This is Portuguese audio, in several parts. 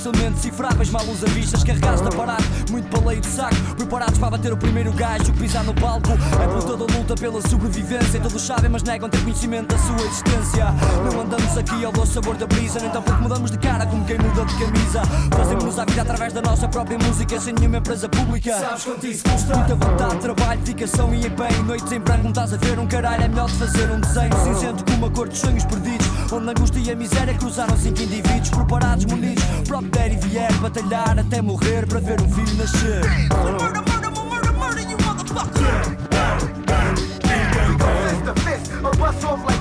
Facilmente cifráveis Mal os avistas, carregados de aparato Muito baleio de saco, preparados para bater o primeiro gajo Pisar no palco, é por toda a luta pela sobrevivência Todos sabem mas negam ter conhecimento da sua existência. Não andamos aqui ao doce sabor da brisa Nem tampouco mudamos de cara como quem muda de camisa. Fazemos-nos a vida através da nossa própria música Sem nenhuma empresa pública Sabes quanto isso custa? Muita vontade, trabalho, dedicação e empenho. Noites em branco, não estás a ver um caralho É melhor de fazer um desenho. Cinzento com uma cor dos sonhos perdidos Onde a angústia e a miséria cruzaram cinco indivíduos Preparados, munidos, para der e vier Batalhar até morrer para ver um filho nascer. Murder, murder, murder, murder, you motherfucker. Fist to fist, or bust off like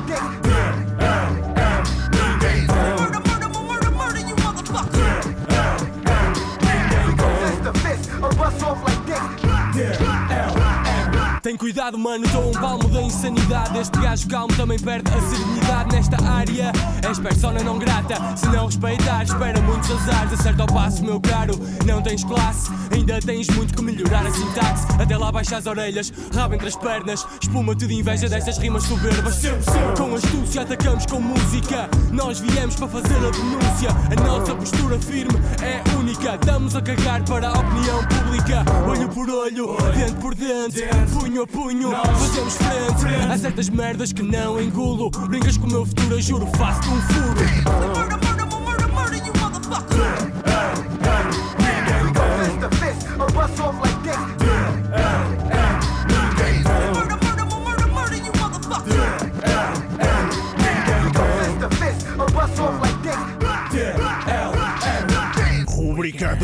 yeah. Tem cuidado, mano, dou um palmo da insanidade. Este gajo calmo também perde a serenidade nesta área. És persona não grata, se não respeitar, espera muitos azares. Acerta ao passo, meu caro, não tens classe. Ainda tens muito que melhorar a sintaxe. Até lá baixa as orelhas, rabo entre as pernas. Espuma-te de inveja destas rimas soberbas. Sempre, sempre. Com astúcia atacamos com música. Nós viemos para fazer a denúncia. A nossa postura firme é única. Damos a cagar para a opinião pública. Olho por olho, dente por dente, punho a punho. Fazemos frente a certas merdas que não engulo. Brincas com o meu futuro, juro, faço-te um furo.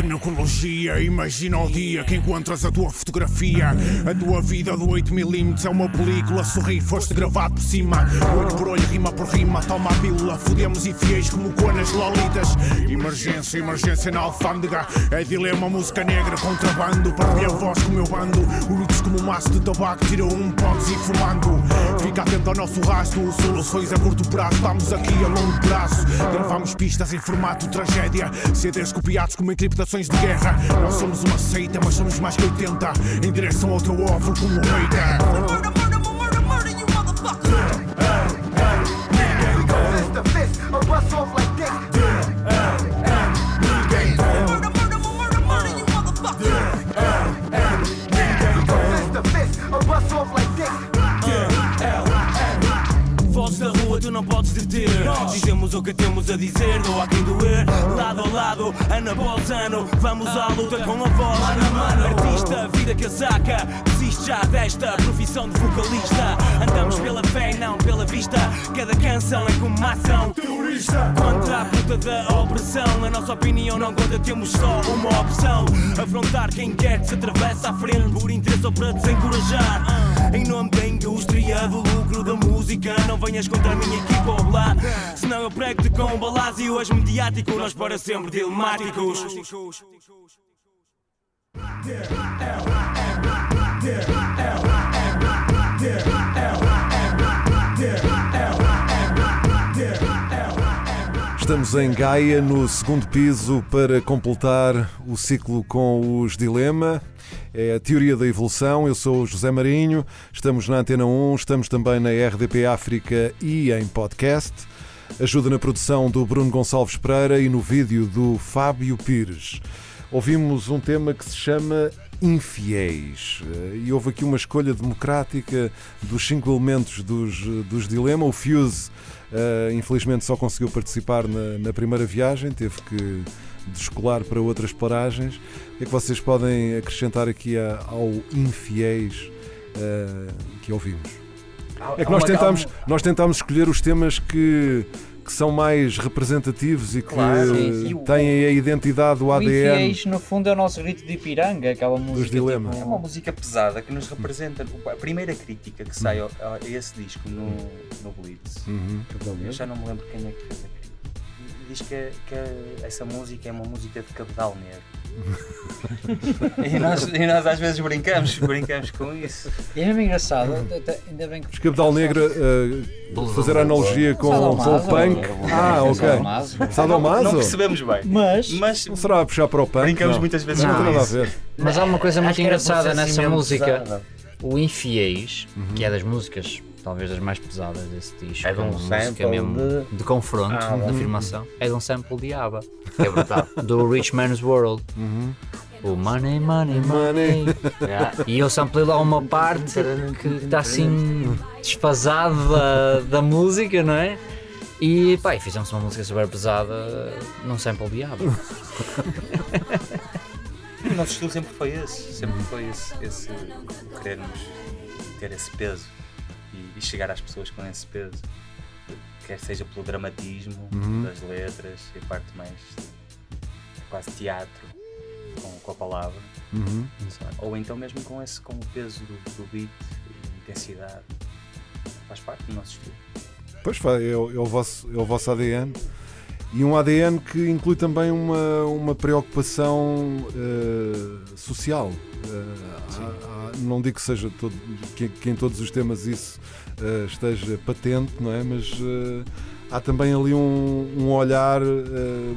Nacologia. Imagina o dia que encontras a tua fotografia. A tua vida do 8mm é uma película. Sorri, foste gravado por cima. Olho por olho, rima por rima. Toma a pílula. Fodemos e fiéis como conas lolitas. Emergência, emergência na alfândega. É dilema, música negra, contrabando. Partilha a voz com o meu bando. Unidos como um maço de tabaco. Tira um, podes ir fumando. Fica atento ao nosso rastro. Soluções a curto prazo. Estamos aqui a longo prazo. Gravamos pistas em formato tragédia. CDs copiados como encriptações de guerra. Nós somos uma seita, mas somos mais que 80. Em direção ao teu óvulo como um hater. Murder, murder, murder, murder, you motherfucker. Fist to fist, or bust off like this. Murder, murder, murder, murder, you motherfucker. Fist to fist, or bust off like this. Vozes da rua, tu não podes deter. Dizemos o que temos a dizer, dou a quem doer. Lado lado, ano após ano, vamos à luta com a voz. Artista, vida casaca, desiste já desta profissão de vocalista. Andamos pela fé e não pela vista. Cada canção é como uma ação. Terrorista. Contra a puta da opressão, a nossa opinião não conta, temos só uma opção. Afrontar quem quer que se atravessa à frente por interesse ou para desencorajar. Em nome da indústria, do lucro da música, não venhas contra a minha equipa ou lá. Senão eu prego-te com um balásio, és mediático, nós para sempre dilemáticos. Estamos em Gaia, no segundo piso, para completar o ciclo com os Dilema. É a teoria da evolução. Eu sou o José Marinho, estamos na Antena 1, estamos também na RDP África e em podcast. Ajuda na produção do Bruno Gonçalves Pereira e no vídeo do Fábio Pires. Ouvimos um tema que se chama Infiéis. Eh, E houve aqui uma escolha democrática dos cinco elementos dos, dos Dilema. O Fuse, eh, infelizmente, só conseguiu participar na, na primeira viagem, teve que descolar para outras paragens. O que é que vocês podem acrescentar aqui a- ao Infiéis eh, que ouvimos? É que nós tentámos, nós tentámos escolher os temas que, que são mais representativos e que Claro, sim, sim. têm a identidade, o O ADN. Infiéis, no fundo, é o nosso grito de Ipiranga, aquela música. Dilema. tipo, É uma música pesada que nos representa. A primeira crítica que sai a esse disco no, no Blitz, Uhum. eu já não me lembro quem é que fez. Diz que, é- que é- essa música é uma música de cabedal negro. e, nós, e nós às vezes brincamos, brincamos com isso. E é mesmo engraçado, ainda bem que. Os Cabedal Negra, eh, fazer a analogia com, com o punk. ou- Ah, ok. Sadomaso. Não Sadomaso? percebemos bem. Mas, Mas Não será a puxar para o punk? brincamos Não. muitas vezes Não com isso. ver. Mas há uma coisa muito engraçada nessa música. pesada. O Infiéis, que é das músicas, talvez das mais pesadas desse disco, É de um uma música sample mesmo de- de, confronto, Ah, de bom. afirmação, é de um sample de ABBA, que é brutal, do Rich Man's World. O Money, Money, Money. Yeah. E eu samplei lá uma parte que está assim desfasado da, da música, não é? E pá, e fizemos uma música super pesada num sample de ABBA. O nosso estilo sempre foi esse, sempre foi esse, esse querermos ter esse peso e, chegar às pessoas com esse peso, quer seja pelo dramatismo Uhum. das letras e a parte mais quase teatro com, com a palavra, Uhum. ou então mesmo com esse com o peso do, do beat e intensidade, faz parte do nosso estilo. Pois fa- é, o- é o vosso, é o vosso ADN. E um ADN que inclui também uma, uma preocupação eh, social. Eh, há- há- não digo que seja todo, que, que em todos os temas isso eh, esteja patente, não é? Mas eh, há também ali um, um olhar eh,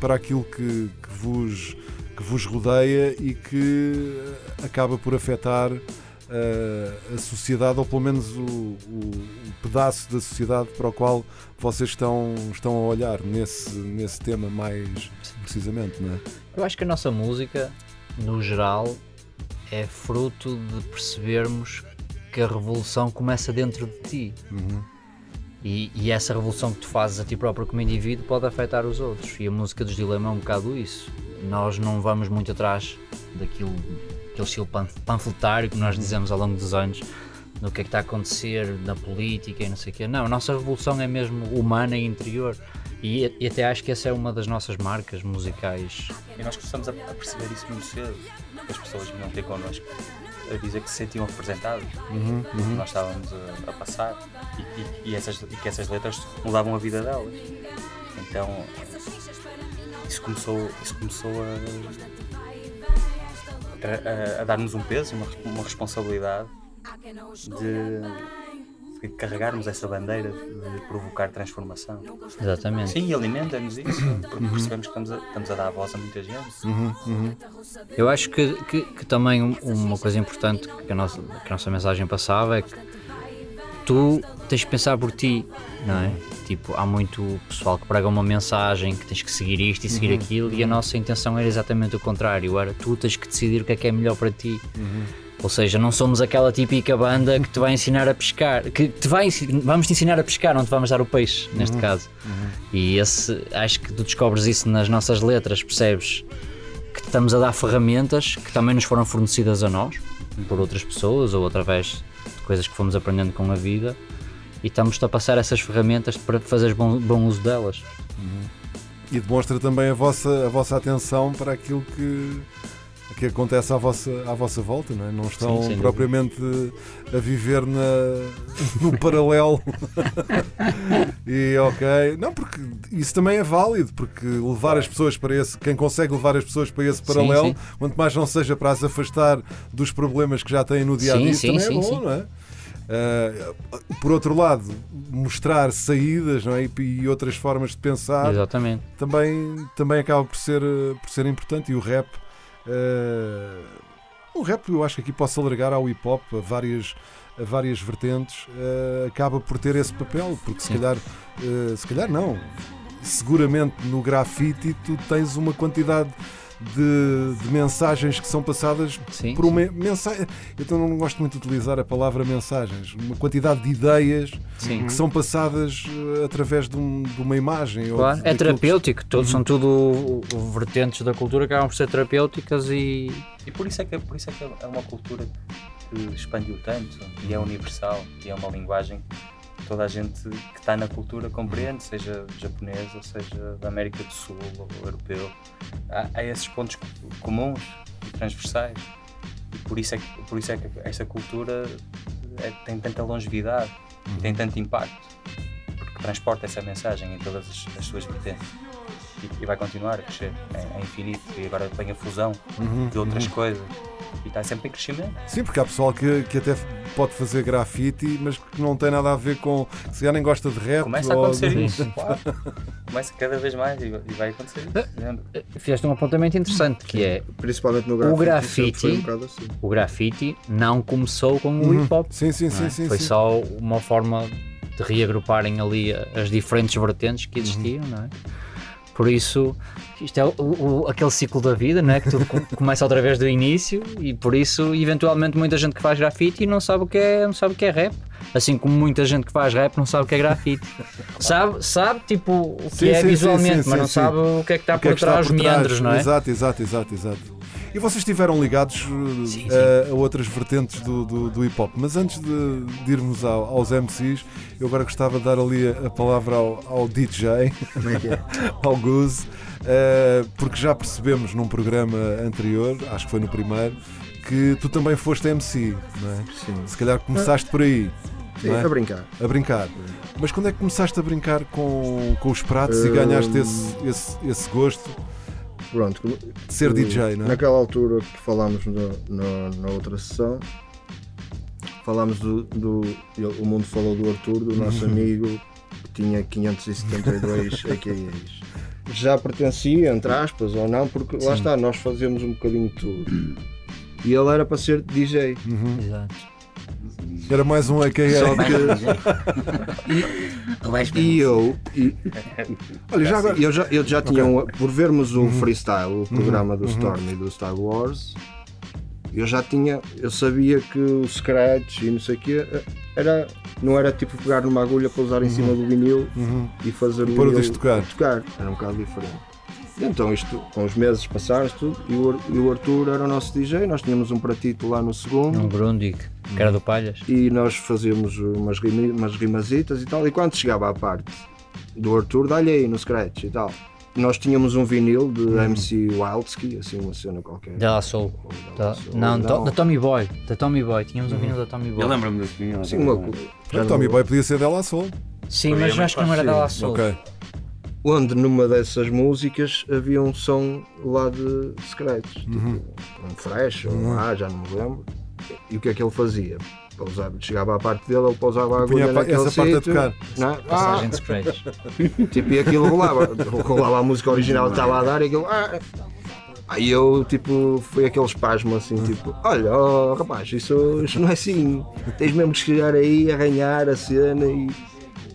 para aquilo que, que vos, que vos rodeia e que acaba por afetar a sociedade, ou pelo menos o, o- o pedaço da sociedade para o qual vocês estão, estão a olhar nesse, nesse tema mais precisamente, não é? Eu acho que a nossa música, no geral, é fruto de percebermos que a revolução começa dentro de ti. Uhum. E, e essa revolução que tu fazes a ti próprio como indivíduo pode afetar os outros. E a música dos Dilema é um bocado isso. Nós não vamos muito atrás daquilo, aquele estilo pan- panfletário que nós dizemos ao longo dos anos, no que é que está a acontecer na política e não sei o quê. Não, a nossa revolução é mesmo humana e interior. E, e até acho que essa é uma das nossas marcas musicais E nós começamos a, a perceber isso muito cedo, que as pessoas vinham ter connosco a dizer que se sentiam representados Uhum, que nós estávamos a, a passar e, e- e essas, e que essas letras mudavam a vida delas. Então isso começou, isso começou a, a- a dar-nos um peso e uma, uma responsabilidade de, de carregarmos essa bandeira de provocar transformação. Exatamente. Sim, alimenta-nos isso, porque percebemos que estamos a, estamos a dar voz a muita gente. Uhum, uhum. Eu acho que, que, que também um- uma coisa importante que a, nossa, que a nossa mensagem passava é que tu tens que pensar por ti, não é? Tipo, há muito pessoal que prega uma mensagem que tens que seguir isto e seguir aquilo e a nossa intenção era exatamente o contrário, era tu tens que decidir o que é que é melhor para ti. Ou seja, não somos aquela típica banda que te vai ensinar a pescar, que te vai, vamos te ensinar a pescar, não te vamos dar o peixe, neste caso. E esse, acho que tu descobres isso nas nossas letras, percebes? que estamos a dar ferramentas que também nos foram fornecidas a nós, por outras pessoas ou através de coisas que fomos aprendendo com a vida e estamos-te a passar essas ferramentas para fazeres bom, bom uso delas. E demonstra também a vossa, a vossa atenção para aquilo que, que acontece à vossa, à vossa volta, não é? Não estão Sim, propriamente a viver na, no paralelo. e ok. Não, porque isso também é válido, porque levar as pessoas para esse, quem consegue levar as pessoas para esse paralelo, sim. quanto mais não seja para as afastar dos problemas que já têm no dia a dia, Sim, também sim, é bom, sim, sim. não é? Ah, por outro lado, mostrar saídas não é? e, e outras formas de pensar Exatamente. também, também acaba por ser, por ser importante. E o rap, o rap eu acho que aqui posso alargar ao hip hop a várias, a várias vertentes, eh, acaba por ter esse papel, porque se Sim. calhar, eh, se calhar não. Seguramente no grafite tu tens uma quantidade de, de mensagens que são passadas Sim, por uma mensagem. Eu então não gosto muito de utilizar a palavra mensagens, uma quantidade de ideias Sim. que são passadas eh, através de, um- de uma imagem. ou Claro, de- é daquilo que- terapêutico, todos, são tudo o- o- vertentes da cultura que acabam por ser terapêuticas e E por isso é que, por isso é, que é uma cultura que expandiu tanto e é universal e é uma linguagem toda a gente que está na cultura compreende, seja japonês ou seja da América do Sul ou europeu. Há, há esses pontos co- comuns e transversais. E por isso é que, por isso é que esta cultura é- tem tanta longevidade e tem tanto impacto, porque transporta essa mensagem em todas as, as suas vertentes. E, e vai continuar a crescer, é, é infinito. E agora tem a fusão Uhum, de outras uhum. coisas. E está sempre em crescimento. Sim, porque há pessoal que, que até pode fazer grafite, mas que não tem nada a ver com. Se já nem gosta de rap. Começa a acontecer isso, claro. Começa cada vez mais e, e vai acontecer isso. Fizeste um apontamento interessante que é Principalmente no o grafite, um grafite. bocado assim. O grafite não começou com o Uhum. hip hop. Sim, sim, não sim, é? sim, Foi sim. só uma forma de reagruparem ali as diferentes vertentes que existiam, Uhum. não é? Por isso, isto é o, o- aquele ciclo da vida, não é? Que tudo com- começa outra vez do início e por isso, eventualmente, muita gente que faz grafite não sabe o que é, não sabe o que é rap. Assim como muita gente que faz rap não sabe o que é grafite. Sabe, sabe tipo o que Sim, é sim, visualmente, sim, mas não sabe o que é que está que é por que está por trás. meandros, não é? Exato, exato, exato, exato. E vocês estiveram ligados uh, a, a outras vertentes do, do, do hip hop, mas antes de, de irmos ao- aos MCs, eu agora gostava de dar ali a, a palavra ao, ao DJ, é é? ao Goose, uh, porque já percebemos num programa anterior, acho que foi no primeiro, que tu também foste MC, não é? Sim. Se calhar começaste por aí. Sim, é? a brincar. A brincar. Mas quando é que começaste a brincar com, com os pratos e ganhaste Hum. esse, esse, esse gosto? Pronto. De ser DJ, não é? Naquela altura que falámos no- no- na outra sessão, falámos do, do- O mundo falou do Arthur, do nosso amigo, que tinha 572 AKAs. Já pertencia, entre aspas, ou não, porque lá Sim. está, nós fazemos um bocadinho de tudo. E ele era para ser DJ. Uhum. Exato. Era mais um AKA. Só que. e eu. E, Olha, já agora. eu já, eu já tinha. um- por vermos o freestyle, o programa do uhum. Storm e do Star Wars, eu já tinha. Eu sabia que o scratch e não sei o quê era. Não era tipo pegar numa agulha para usar em cima do vinil Uhum. e fazer Pôr o vinil tocar. tocar. Era um bocado diferente. E então isto, com os meses passaram tudo, e o, Ar- e o Arthur era o nosso DJ, nós tínhamos um pratito lá no segundo. Um Grundig, que era do Palhas. E nós fazíamos umas, rima, umas rimazitas e tal. E quando chegava à parte do Arthur, dá-lhe aí no scratch e tal. Nós tínhamos um vinil de Hum. MC Wildski, assim, uma cena qualquer. Da La Soul. Da- não, da- não. da Tommy Boy. Da Tommy Boy. Tínhamos um vinil da Tommy Boy. Eu lembro-me desse vinil. Sim, uma, O Tommy Boy podia ser dela Soul. Sim, mas acho que não era da La Soul. Ok. Onde numa dessas músicas havia um som lá de scratch, tipo, um fresh ou um A, já não me lembro. E o que é que ele fazia? Pousava, chegava à parte dele, ele pousava a agulha naquele essa parte a sítio, tocar. não é? Passagem de scratch. Tipo, e aquilo rolava. Rolava a música original que estava a dar e aquilo. Ah, Aí eu, tipo, foi aquele espasmo assim, tipo, olha, oh, rapaz, isso, isso não é assim. Tens mesmo que chegar aí, arranhar a cena e,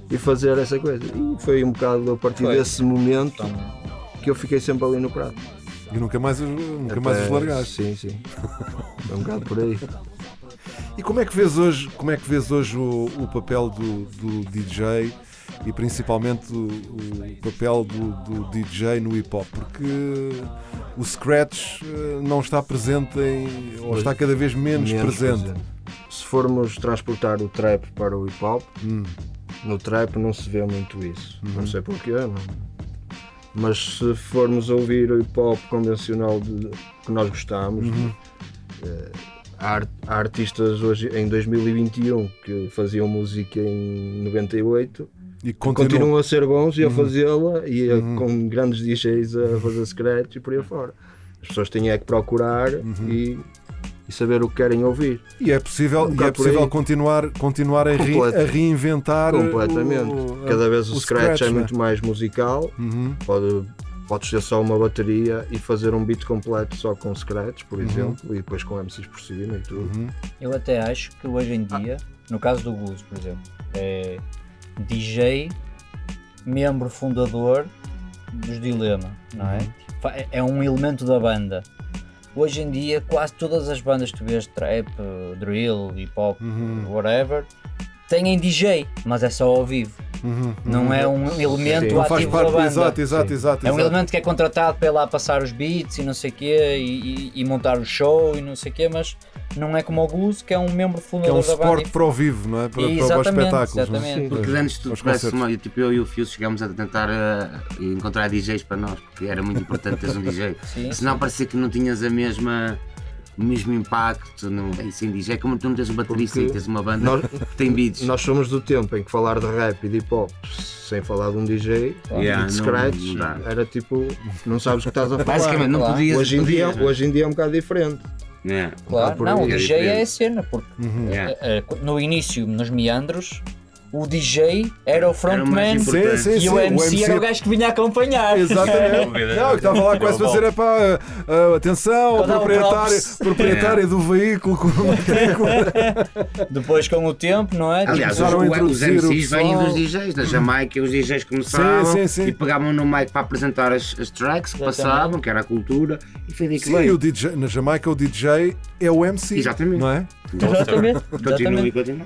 e fazer essa coisa. E foi um bocado a partir Foi. desse momento que eu fiquei sempre ali no prato. E nunca mais, os- nunca mais os Até- largaste. Sim, sim. Foi um bocado por aí. E como é que vês hoje, como é que vês hoje o, o papel do, do DJ e principalmente o, o papel do, do DJ no hip hop? Porque o scratch eh, não está presente em, ou está cada vez menos, Menos presente. presente. Se formos transportar o trap para o hip hop, Hum. No trap não se vê muito isso. Uhum. Não sei porquê, não. Mas se formos ouvir o hip hop convencional de- que nós gostamos, Uhum. eh, há, há artistas hoje em 2021 que faziam música em 98 E continuam. continuam a ser bons e a Uhum. fazê-la e a- Uhum. com grandes DJs a fazer scratch e por aí fora. As pessoas têm é que procurar e, e saber o que querem ouvir. E é possível, Um e é possível continuar, continuar a, re- a reinventar Completamente. o- Cada vez o, o scratch, é né? muito mais musical. Uhum. Pode, podes ter só uma bateria e fazer um beat completo só com scratch, por Uhum. exemplo, e depois com MCs por cima e tudo. Uhum. Eu até acho que hoje em dia, no caso do Blues, por exemplo, é DJ, membro fundador dos Dilema, não é? Fa- é- É um elemento da banda. Hoje em dia, quase todas as bandas que tu vês, trap, drill, hip hop, Uhum. whatever, têm DJ, mas é só ao vivo. Uhum. Não é um elemento Sim. Não faz ativo parte, da banda. exato, exato, Sim. exato. É um elemento que é contratado para ir lá passar os beats e não sei o quê e, e- e montar o show e não sei o quê, mas não é como o blues, que é um membro Que é fundador um da banda. suporte para o vivo, não é? Para, para, para os Exatamente, espetáculos. não é? exatamente. Porque antes tu concertos. uma, tipo eu e o Fio chegámos a tentar eh, encontrar DJs para nós, porque era muito importante teres um DJ. Sim, Senão parecia que não tinhas a mesma o mesmo impacto no, em sem DJ, como tu não tens um baterista Porque e tens uma banda nós- que tem beats. Nós somos do tempo em que falar de rap e de hip hop sem falar de um DJ Yeah, e de não- scratch não dá. era tipo, não sabes o que estás a falar. Basicamente, não podias. hoje, em dia, podias, hoje em dia é um bocado diferente. né? Claro, não, o é DJ é a cena, porque Yeah. eh, eh, no início, nos meandros, o DJ era o Era o frontman mais Sim, sim, e sim. o MC era o gajo que vinha acompanhar. Exatamente. Não, que estava lá quase a fazer é pá, ah, atenção, o proprietário, proprietário do veículo com a matrícula. Depois, com o tempo, não é? Aliás, os, começaram a os introduzir o MCs vêm dos DJs, na Jamaica os DJs começavam Sim, sim, sim. e pegavam no mic para apresentar as, as tracks que passavam, que era a cultura, e foi daí que Sim, o DJ, na Jamaica o DJ é o MC. Exatamente. Não é? Exatamente. Continua e continua.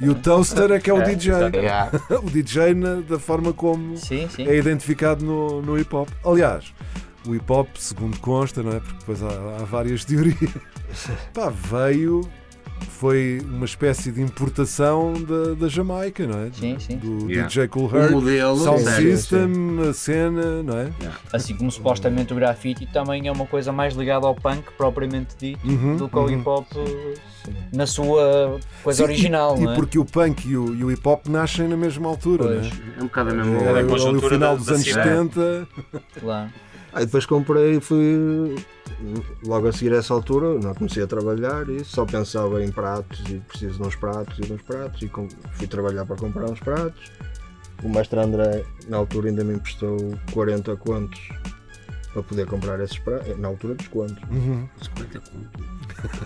E o toaster é que é o É, DJ. O DJ na- da forma como Sim, sim. é identificado no, no hip hop. Aliás, o hip hop, segundo consta, não é? Porque depois há, há várias teorias. Pá, veio, foi uma espécie de importação da, da Jamaica, não é? Sim, sim. Do Yeah. DJ Cool O Herc, modelo, Sound sério, System, a cena, não é? Assim como supostamente o grafite também é uma coisa mais ligada ao punk propriamente dito Uhum, do que ao uhum. hip hop na sua coisa Sim, original, e, não e é? porque o punk e o, e o hip hop nascem na mesma altura, Pois. não é? É um bocado a mesma É, hora. ali conjuntura o final da- dos da anos cidade. 70. Claro. Aí depois comprei e fui logo a seguir a essa altura, não comecei a trabalhar e só pensava em pratos e preciso de uns pratos e de uns pratos e fui trabalhar para comprar uns pratos. O mestre André na altura ainda me emprestou 40 contos para poder comprar esses pratos, na altura dos contos, Uhum.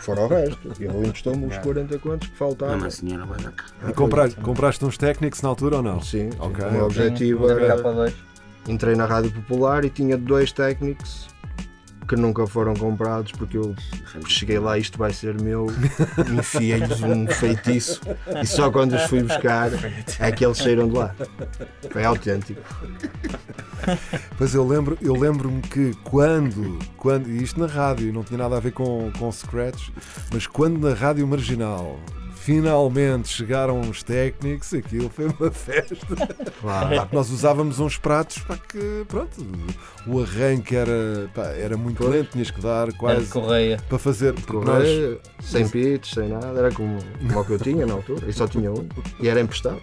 fora o resto. E ele emprestou-me os 40 contos que Não, faltavam. mas a senhora vai dar cá. E compraste, compraste uns técnicos na altura ou não? Sim, sim. Ok, o meu objetivo era K2. entrei na Rádio Popular e tinha dois técnicos que nunca foram comprados porque eu cheguei lá isto vai ser meu enfiei-lhes um feitiço e só quando os fui buscar é que eles saíram de lá. Foi autêntico. Pois eu lembro, eu lembro-me que quando, quando, e isto na rádio, não tinha nada a ver com, com Scratch, mas quando na rádio marginal finalmente chegaram os técnicos, aquilo foi uma festa. Claro. Pá, nós usávamos uns pratos para que, pronto, o arranque era, pá, era muito Pois. lento, tinhas que dar quase correia. para fazer. porque nós- Correia, sem pitch, sem nada, era como, como o que eu tinha na altura, e só tinha um, e era emprestado.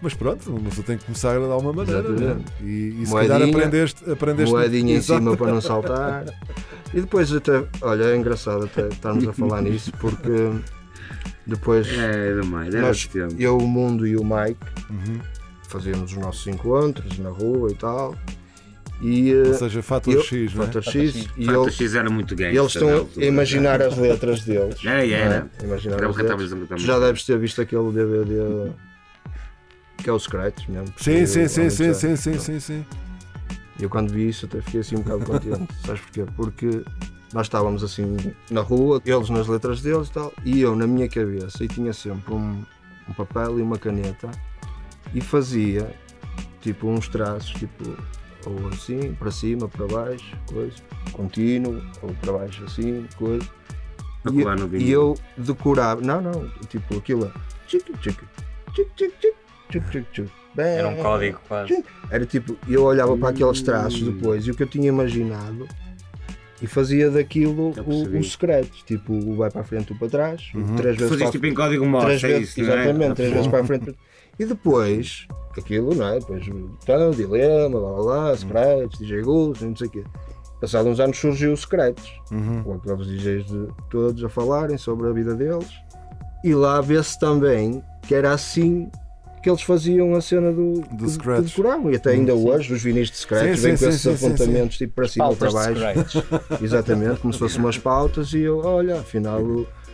mas pronto, uma pessoa tem que começar a dar uma maneira. Exatamente. né? E, e se calhar Moedinha, aprendeste, aprendeste Moedinha em Exato. cima para não saltar. E depois até, olha, é engraçado até estarmos a falar nisso, porque depois É era Nós- esse tempo. eu, o Mundo e o Mike Uhum. fazíamos os nossos encontros na rua e tal. E, eh, Ou seja, fator eu- X, não é? Fator Fator X, X. e Fato eles, X era muito gay. e eles estão a imaginar as letras deles. Era, era. é? Imaginar Era as letras. Tu já deves ter visto aquele DVD que é o Scratch mesmo. Sim, sim, sim, sim, sim, sim, sim, sim. Eu quando vi isso até fiquei assim um bocado contente. Sabes porquê? Porque nós estávamos assim na rua, eles nas letras deles e tal, e eu na minha cabeça e tinha sempre um, um papel e uma caneta e fazia tipo uns traços, tipo ou assim, para cima, para baixo, coisa, contínuo, ou para baixo assim, coisa. E, no e eu decorava, não, não, tipo aquilo, tchic, tchic, tchic, tchic, tchic, tchic, tchic, tchic, Era um bem. código quase. Era tipo, eu olhava para aqueles traços depois e o que eu tinha imaginado e fazia daquilo o, os secretos, tipo o vai para a frente ou para trás, o Uhum. três vezes Fazias tipo em código Morse, três é vezes, isso, não é? exatamente, três vezes para a frente. E depois, aquilo, não é? Depois, então, dilema, lá lá lá, secretos, DJ Gus, não sei o quê. Passados uns anos surgiu o secretos, Uhum. com aqueles DJs de todos a falarem sobre a vida deles. E lá vê-se também que era assim que eles faziam a cena do, Do que decoravam. E até ainda hoje, os vinis de scratch Sim, vêm sim, com sim, esses sim, sim, apontamentos tipo para cima ou para baixo. Exatamente, como se fossem umas pautas e eu, olha, afinal,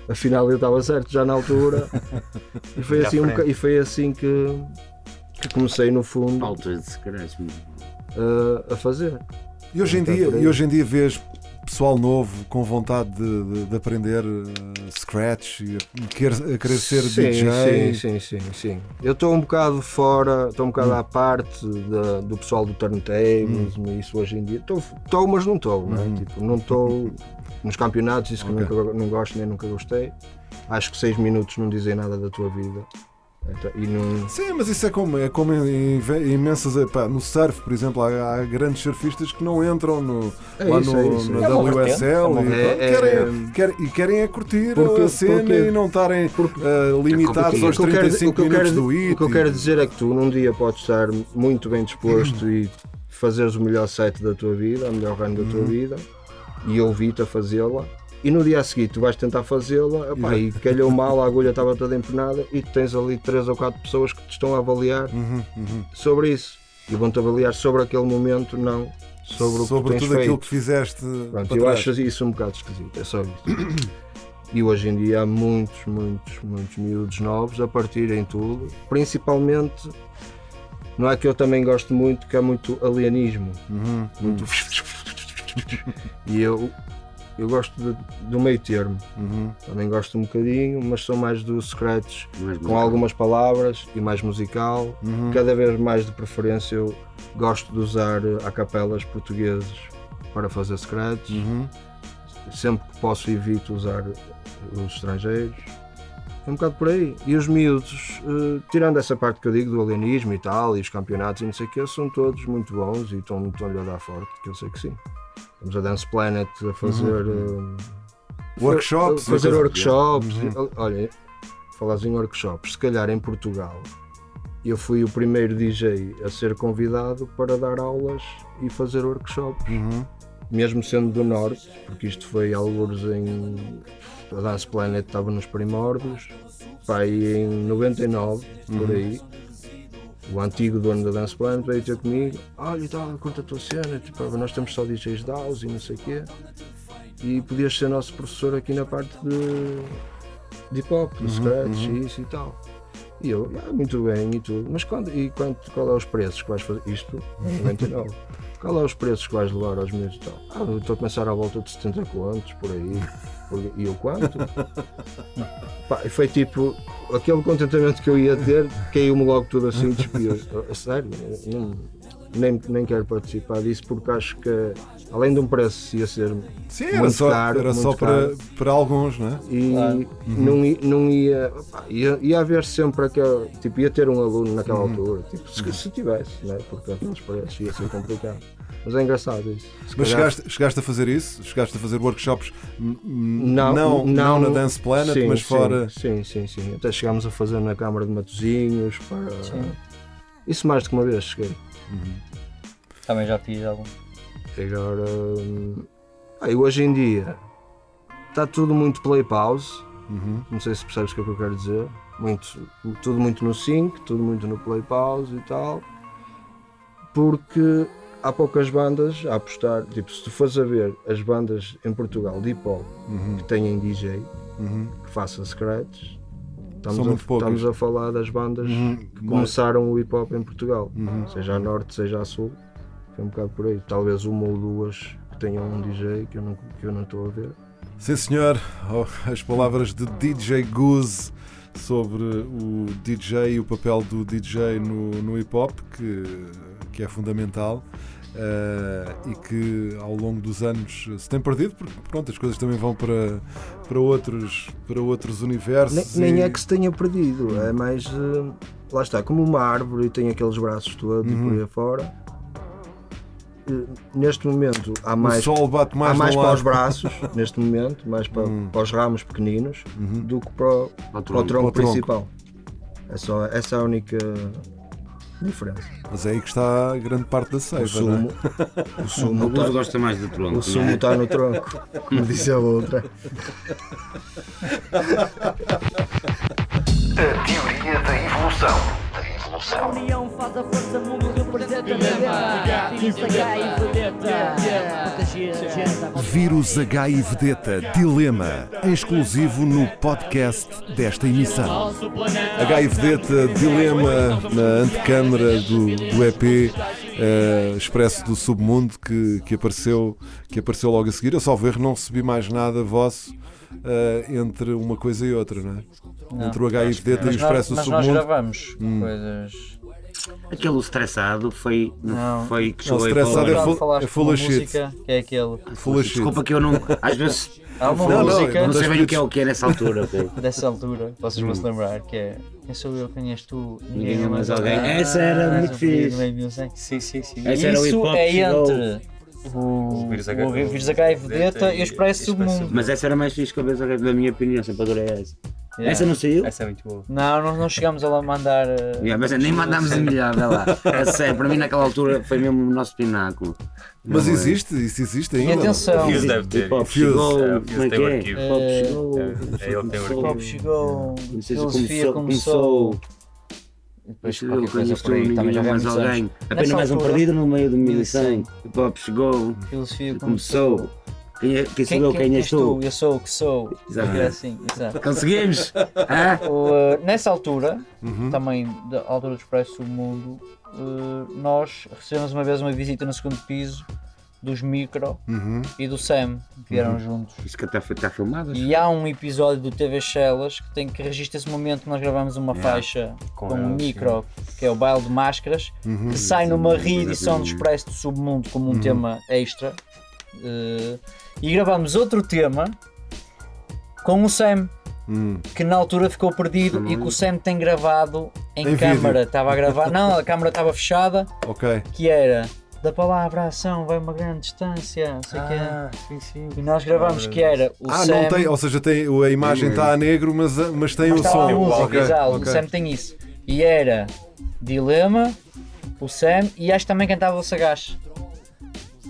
afinal eu estava certo já na altura. E foi Já assim, um e foi assim que, que comecei no fundo Pautas de scratch. a, a fazer. E hoje em dia, e hoje em dia vês pessoal novo com vontade de, de- de aprender eh, Scratch e a querer, a querer ser sim, DJ. Sim, sim, sim, sim. Eu estou um bocado fora, estou um bocado à parte da- do pessoal do turntables, isso hoje em dia. Estou, mas não estou, não é? Hum. Tipo, não estou. nos campeonatos, isso que Ok. nunca, não gosto nem nunca gostei. Acho que 6 minutos não dizem nada da tua vida. Então, E não. Sim, mas isso é como, é como em, em imensas. pá, no surf, por exemplo, há, há grandes surfistas que não entram no, É lá isso, no, é isso, na é. É WSL é e, É, querem, é, querem- e querem é curtir Porque- a cena porque- e não estarem ah, limitados O aos que eu quero- 35 o que eu minutos quero- do hit. O que eu quero dizer é que tu num dia podes estar muito bem disposto e fazeres o melhor set da tua vida, a melhor run da tua vida, e eu vi-te a fazê-la. E no dia a seguir tu vais tentar fazê-la e calhou mal, a agulha estava toda empenada e tu tens ali três ou quatro pessoas que te estão a avaliar Uhum, uhum. sobre isso. E vão-te avaliar sobre aquele momento, não sobre o Sobre tudo aquilo feito. que fizeste. Pronto, eu trás. acho isso um bocado esquisito, é só isso. E hoje em dia há muitos, muitos, muitos miúdos novos a partirem tudo, principalmente, não é que eu também gosto muito, que é muito alienismo, Uhum, muito. E eu, eu gosto de- do meio termo, uhum. também gosto um bocadinho, mas sou mais do scratch, Mais com musical. algumas palavras e mais musical. Uhum. Cada vez mais de preferência eu gosto de usar eh, acapelas portugueses para fazer scratch Uhum. sempre que posso evito usar os estrangeiros. É um bocado por aí. E os miúdos, eh, tirando essa parte que eu digo do alienismo e tal, e os campeonatos e não sei o que, são todos muito bons e estão muito a dar forte, que eu sei que sim. Temos a Dance Planet a fazer eh, Workshops, a fazer workshops. Uhum. Olha, falares em workshops, se calhar em Portugal, eu fui o primeiro DJ a ser convidado para dar aulas e fazer workshops Uhum. mesmo sendo do norte, porque isto foi alguns em. A Dance Planet estava nos primórdios, pá, em 99, por Uhum. aí, o antigo dono da Dance Planet veio ter comigo: Olha, e tal, curta a tua cena, tipo, nós temos só DJs de house e não sei o quê, e podias ser nosso professor aqui na parte de, de hip hop, de Uhum, scratch uhum. e isso e tal. E eu, ah, muito bem e tudo, mas quando, e quanto, qual é os preços que vais fazer? Isto, em 99. Qual é os preços que vais levar aos miúdos e tal? Ah, eu estou a começar à volta de 70 contos, por aí. E eu quanto? Pá, foi tipo, aquele contentamento que eu ia ter, caiu-me logo tudo assim, despiu. A sério, não, nem, nem quero participar disso porque acho que além de um preço ia ser Sim, muito era só, caro, era muito só para, caro para alguns, não é? e Claro. não, i- não ia, ia ia haver sempre aquele tipo ia ter um aluno naquela Uhum. altura tipo, se, se tivesse né? porque aqueles preços ia ser complicado mas é engraçado isso Se Mas calhar- chegaste, chegaste a fazer isso? Chegaste a fazer workshops não, não, não, na Dance Planet, sim, mas sim, fora. sim, sim, sim, até chegámos a fazer na Câmara de Matozinhos para... Sim. isso mais do que uma vez cheguei Também já fiz algum. Agora, hum, aí hoje em dia está tudo muito play pause. Uhum. Não sei se percebes o que é que eu quero dizer. Muito, tudo muito no sync, tudo muito no play pause e tal. Porque há poucas bandas a apostar. Tipo, se tu fores a ver as bandas em Portugal de hip hop Uhum. que têm DJ, Uhum. que faça scratch, estamos, a, estamos a falar das bandas Uhum. que começaram o hip hop em Portugal, Uhum. seja a norte, seja a sul. Foi um bocado por aí. Talvez uma ou duas que tenham um DJ que eu não, que eu não estou a ver. Sim, senhor. Oh, as palavras de DJ Goose sobre o DJ e o papel do DJ no, no hip hop, que, que é fundamental. eh, e que ao longo dos anos se tem perdido porque pronto, as coisas também vão para, para, outros, para outros universos. Nem, nem e- é que se tenha perdido, é mais. eh, lá está, como uma árvore e tem aqueles braços todos e Uhum. por aí afora. eh, Neste momento há mais, sol bate mais há mais para os braços, neste momento, mais para, Hum. para os ramos pequeninos Uhum. do que para, o- Para o o tronco Para o tronco. principal. É só, essa é a única diferença. Mas é aí que está grande parte da O seiva, não é? sumo, o O sumo, Gus tá- gosta mais do tronco. o não sumo é? está no tronco, como disse a outra. A teoria da evolução. Da evolução. União faz a força, mundo representa a Vírus H e vedeta. A. Vírus H e Vedeta Dilema, em exclusivo no podcast desta emissão. H e Vedeta Dilema na antecâmara do, do EP eh, Expresso do Submundo que, que, apareceu, que apareceu logo a seguir. Eu salvo erro, não recebi mais nada vosso eh, entre uma coisa e outra, não é? Não. Entre o H e e o Expresso nós, do mas nós Submundo. gravamos Hum. coisas. Aquele estressado foi, Não. foi que Não, estressado é full- é full of shit. música que é aquele. Full of shit. Desculpa que eu não. Às vezes. Há uma Não, não, música Não sei bem o que é o que é nessa altura. dessa altura, vocês Hum. vão se lembrar, que é Quem sou eu, quem és tu, Ninguém é mais Ah, alguém. Essa era muito fixe. Sim, sim, sim. Essa era o Isso hip-hop é entre o, vírus o vírus H e Vedeta e o Expresso Submundo. Mas essa era mais fixe que a vez da minha opinião, sempre adorei essa. Yeah. Essa não saiu? Essa é muito boa. Não, não, não chegámos a lá mandar. eh, Yeah, mas nem mandámos em milhar, vê lá. A sério, para mim naquela altura foi mesmo o nosso pináculo. Mas Não é? existe, isso existe E ainda. atenção, Fuse deve ter. Fuse. chegou, É, o Fuse como é que o é? arquivo. É, chegou. é, ele tem o o pop chegou, Não sei se filosofia começou, começou. Depois coisa conheço por aí, também já mais alguém. Apenas Nessa mais um perdido no meio do 1100. Hip hop chegou, Filosofia começou. Quem, é, quem sou eu, quem, és tu? Eu sou o que sou. Exato. É assim, exato. Conseguimos! O, eh, nessa altura, Uhum. também da altura do Expresso Submundo, eh, nós recebemos uma vez uma visita no segundo piso dos Micro Uhum. e do Sam, que vieram juntos. Isso que até está filmado. E há um episódio do TV Shellas que tem que registrar esse momento que nós gravamos uma Yeah. faixa Com com, um eles, micro, que é o baile de máscaras, Uhum. que sai numa reedição do Expresso do Submundo como um Uhum. tema extra. Eh, e gravamos outro tema com o Sam, Hum. que na altura ficou perdido e que o Sam tem gravado em, Em câmara. Estava a gravar, não, a câmara estava fechada, Ok. que era da palavra ação vai uma grande distância, sei Ah, quê. sim, sim. E nós gravamos que era o Ah, Sam. não tem, ou seja, tem, a imagem está a negro, mas, mas tem Mas o estava som. a música, Ok, exato, ok. o Sam tem isso. E era Dilema, o Sam e acho que também cantava o Sagaz.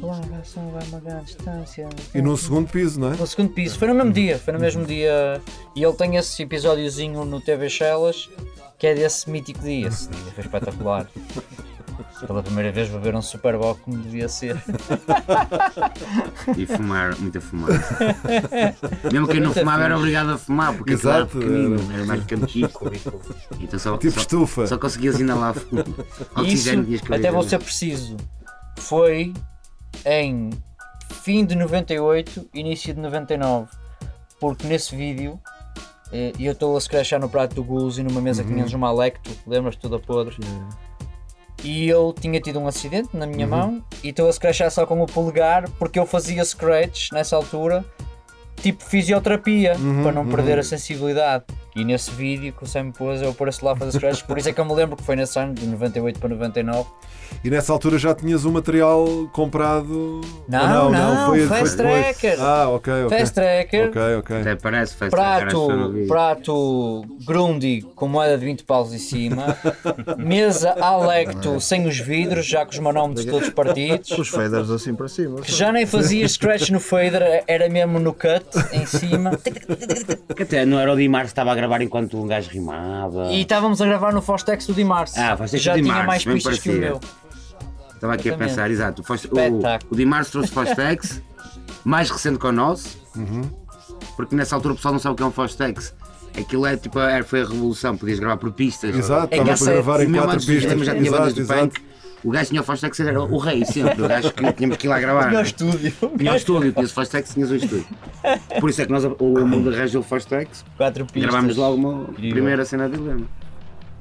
Palavra à ação vai uma grande distância. E no segundo piso, não é? No segundo piso, foi no mesmo dia, foi no mesmo dia. E ele tem esse episódiozinho no TV Shellas, que é desse mítico dia. Esse dia foi espetacular. Pela primeira vez beber um Super Bowl como devia ser. E fumar, muita fumaça. Mesmo quem não fumava era obrigado a fumar, porque aquilo era Exato, pequenino, era mais pequeno Então só, Tipo só, estufa. só conseguias inalar E oxigênio que até vou ser preciso, foi em fim de 98, início de 99. Porque nesse vídeo, eh, eu estou a scratchar no prato do Guzi numa mesa que tínhamos uma Alecto, lembras-te toda podre? E eu tinha tido um acidente na minha mão e estou a scratchar só com o polegar porque eu fazia scratch nessa altura, tipo fisioterapia, para não perder a sensibilidade. E nesse vídeo que o Sam pôs, eu apareço lá a fazer scratch, por isso é que eu me lembro que foi nesse ano, de 98 para 99. E nessa altura já tinhas o material comprado? Não, não, foi, Fast foi depois? Tracker. Ah, ok, ok. Fast Tracker. Ok, ok. Até parece faz Prato, prato Grundy com moeda de 20 paus em cima, mesa Alecto sem os vidros, já com os manómetros todos partidos, Os faders assim para cima. que já nem fazia scratch no fader, era mesmo no cut em cima. Que até não era o Dimar que estava a gravar enquanto um gajo rimava. E estávamos a gravar no Fostex do Dimarce, Ah, Fostex já do tinha Dimarce, mais pistas que o meu. Estava aqui a Exatamente. pensar, exato. O, o, o Dimars trouxe Fostex, mais recente que o nosso, porque nessa altura o pessoal não sabe o que é um Fostex. Aquilo é tipo, foi a revolução, podias gravar por pistas. Exato, É estava para gravar E em quatro pistas. já tinha bandas de exato. punk. O gajo tinha o Fostex, era o rei sempre. O gajo que tínhamos que ir lá gravar. Tinha o estúdio. Tinha o estúdio, tinhas o Fostex, tinhas o estúdio. Por isso é que nós, o mundo arranjou o Fostex, Quatro pistas. gravámos logo uma primeira cena de Dilema.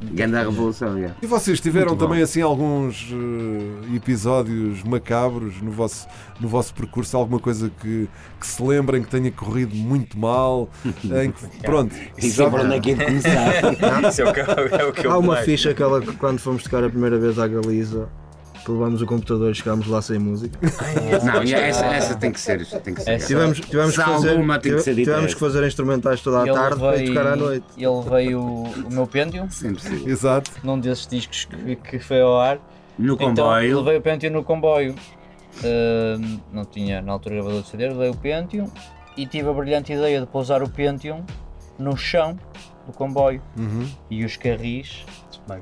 Grande a revolução, já. E vocês tiveram Muito bom. também assim alguns eh, episódios macabros no vosso, no vosso percurso? Alguma coisa que, que se lembrem que tenha corrido muito mal? em que, pronto, E sempre onde é que é começar. Isso é o que, é o que eu Há uma mais. ficha aquela que quando fomos tocar a primeira vez à Galiza, que levamos o computador e chegámos lá sem música. Não, e essa, essa tem que ser. Tem que ser. Essa- Tivemos, tivemos, que, fazer, alguma tem que tivemos que fazer instrumentais toda a Ele tarde para veio- tocar à noite. Ele veio o meu sim. exato. num desses discos que, que foi ao ar. No Então comboio. levei o Pentium no comboio. Ahm, não tinha na altura gravador de CD, levei o Pentium e tive a brilhante ideia de pousar o Pentium no chão do comboio. Uhum, E os carris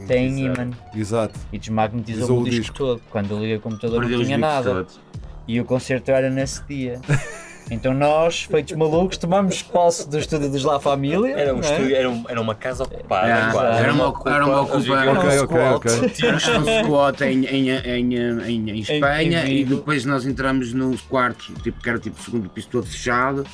têm imã exato. e desmagnetizou o o disco, disco. todo. Quando eu liguei o computador Perdeu não tinha nada. todos. E o concerto era nesse dia. Então nós, feitos malucos, tomamos posse do estúdio dos La Família. Era, um é? estúdio, era, um- era uma casa ocupada. É, quase. era uma- era uma ocupa- gigante. Era um Ok, ok, ok. Era um squat em, em, em, em, em Espanha em e depois nós entramos num quarto, tipo, que era tipo o segundo piso todo fechado.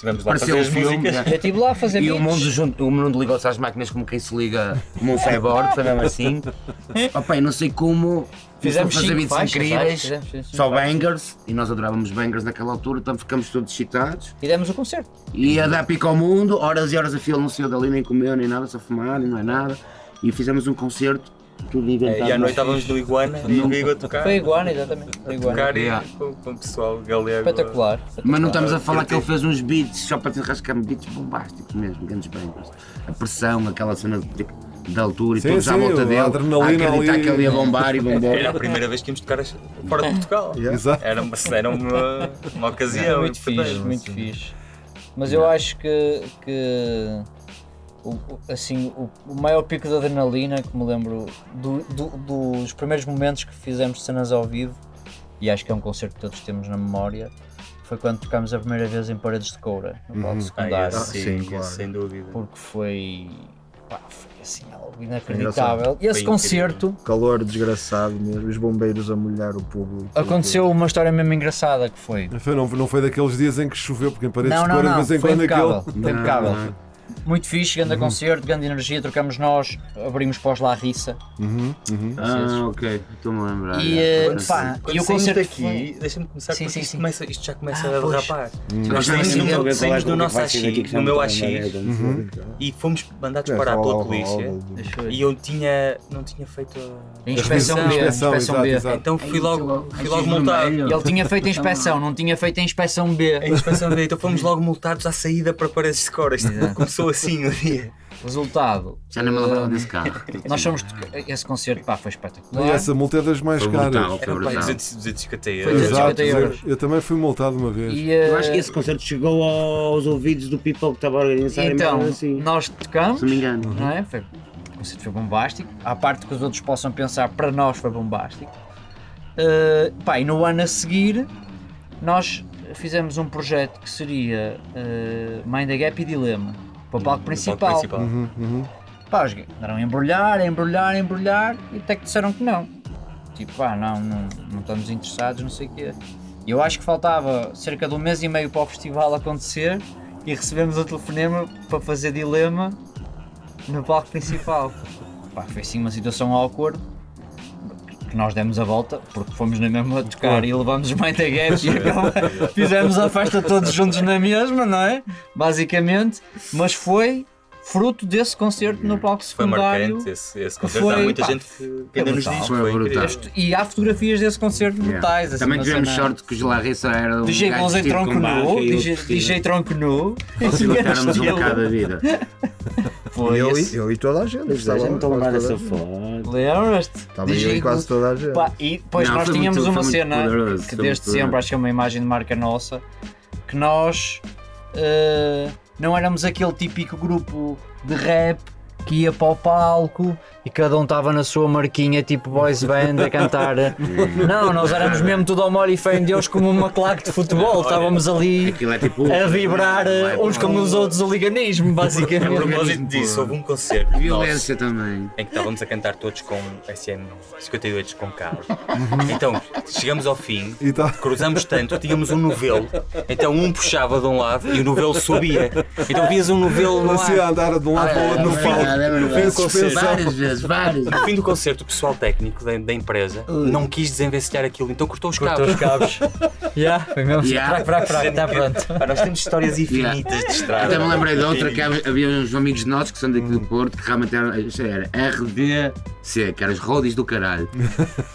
Estivemos lá a Pareceu fazer um as filme. músicas. já. Eu estive lá a fazer E o beats. mundo, junto, o mundo ligou-se às máquinas como quem se liga como um cyborg, foi mesmo assim. Opa, eu não sei como. Fizemos fazer beats faixas, incríveis? Fizemos só faixas. bangers, e nós adorávamos bangers naquela altura, então ficamos todos excitados. E demos o concerto. E a dar pico ao mundo, horas e horas a fila não saiu dali, nem comeu, nem nada, só fumar, e não é nada. E fizemos um concerto, tudo inventado. É, E à noite estávamos no Iguana e o Vigo a tocar. Foi iguana, exatamente. A iguana. tocar e Yeah. com, com o pessoal galego. Espetacular. Mas não estamos a falar que ele fez uns beats só para desrascar beats bombásticos mesmo, grandes bangers. A pressão, aquela cena de, de altura e Sim, todos à sim, volta a dele. adrenalina a acreditar ali. que ele ia bombar e bombou. Era a primeira vez que íamos tocar fora de Portugal. Exato. Era uma, era uma, uma ocasião muito fixe, muito fixe. Mas eu acho que, que o, assim, o, o maior pico de adrenalina que me lembro do- do- dos primeiros momentos que fizemos cenas ao vivo, e acho que é um concerto que todos temos na memória, foi quando tocámos a primeira vez em Paredes de Coura, no palco Ah, secundário. esse sim, sim, claro. sem dúvida. Porque foi, pá, foi assim algo inacreditável. E esse Foi concerto Calor desgraçado mesmo, os bombeiros a molhar o público. aconteceu uma história mesmo engraçada que foi. Foi, não, não foi daqueles dias em que choveu, porque em paredes Não, de não, cor, de não, vez em quando aquele. Impecável. não. Muito fixe, grande concerto, grande energia, trocamos nós, abrimos os La Rissa. Uhum, uhum. Ah, ok, estou-me a lembrar. E, Quando pá, Quando e o concerto daqui, foi- deixa-me começar Sim, porque sim, isto, sim. começa, isto já começa Ah, a derrapar. Hum. Nós saímos é do nosso AX, no me meu AX, lembrar, Uhum. e fomos mandados É, parar pela polícia. E eu tinha, não tinha feito inspeção B. Então fui logo, fui logo vermelho. multado. E ele tinha feito a inspeção, não tinha feito a inspeção B. A inspeção B, então fomos logo multados à saída para Paredes de Cora. Isto começou assim o dia. Resultado. Já nem me lembrava eh, desse carro. Nós fomos. Esse concerto pá, foi espetacular. E essa multa é das mais Foi caras. brutal. Era brutal. pá, 200, 250 Foi euros. 250 Exato, euros. eu, eu também fui multado uma vez. E, Eu acho que eh, esse concerto chegou aos ouvidos do people que estava a organizar então, assim. nós tocamos, Se não me engano. não é? Foi, o concerto foi bombástico. À parte que os outros possam pensar, para nós foi bombástico. Uh, pá, e no ano a seguir, nós fizemos um projeto que seria uh, Mind the Gap e Dilema, para o palco principal. principal. Uhum, uhum. Pá, os andaram a embrulhar, a embrulhar, a embrulhar e até que disseram que não. Tipo, pá, não, não, não estamos interessados, não sei o quê. Eu acho que faltava cerca de um mês e meio para o festival acontecer e recebemos o telefonema para fazer dilema no palco principal. Pá, foi assim uma situação awkward que nós demos a volta porque fomos na mesma a tocar e levamos os Mind the Gaps e acaba- fizemos a festa todos juntos na mesma, não é? Basicamente, mas foi fruto desse concerto no palco Foi secundário. marcante esse, esse concerto. Há foi, muita pá, gente que ainda nos diz que Foi foi brutal. E há fotografias desse concerto brutais. assim, Também tivemos cena- sorte que os Larissa era um DJ Gonzo em tronco nu, DJ, tronco nu. Facilitaram-nos um bocado a vida. Foi eu, esse. e- eu e toda a gente. Estava me estou a lembrar dessa toda- foto. Lembras-te? Estava eu DJ e quase toda a gente. Pá, e depois Não, nós tínhamos muito- uma cena poderoso, que desde sempre poderoso. acho que é uma imagem de marca nossa que nós eh, não éramos aquele típico grupo de rap que ia para o palco e cada um estava na sua marquinha tipo boys band a cantar. não, nós éramos mesmo tudo ao molho e fé em Deus como uma claque de futebol. Estávamos ali é tipo. a vibrar eh, uns como os outros o liganismo, A basicamente. propósito disso, houve um concerto Violência nosso também. em que estávamos a cantar todos com SM 58 com carro. Então, chegamos ao fim, tá. cruzamos tanto, tínhamos um novelo, então um puxava de um lado e o novelo subia. Então vias um novelo no Assim andar de um lado para o outro no palco. Verdade, é No verdade. suspensão. Várias vezes, várias. No fim do concerto, o pessoal técnico da, da empresa não quis desenvencilhar aquilo, então cortou os Cortou os cabos. cabos. Já, foi mesmo. Yeah. Fraco, fraco, fraco, está pronto. Nós temos histórias infinitas de estrada. Até me lembrei de outra que havia uns amigos nossos que são daqui do Porto que realmente era, isto era RDC, que eram os roadies do caralho.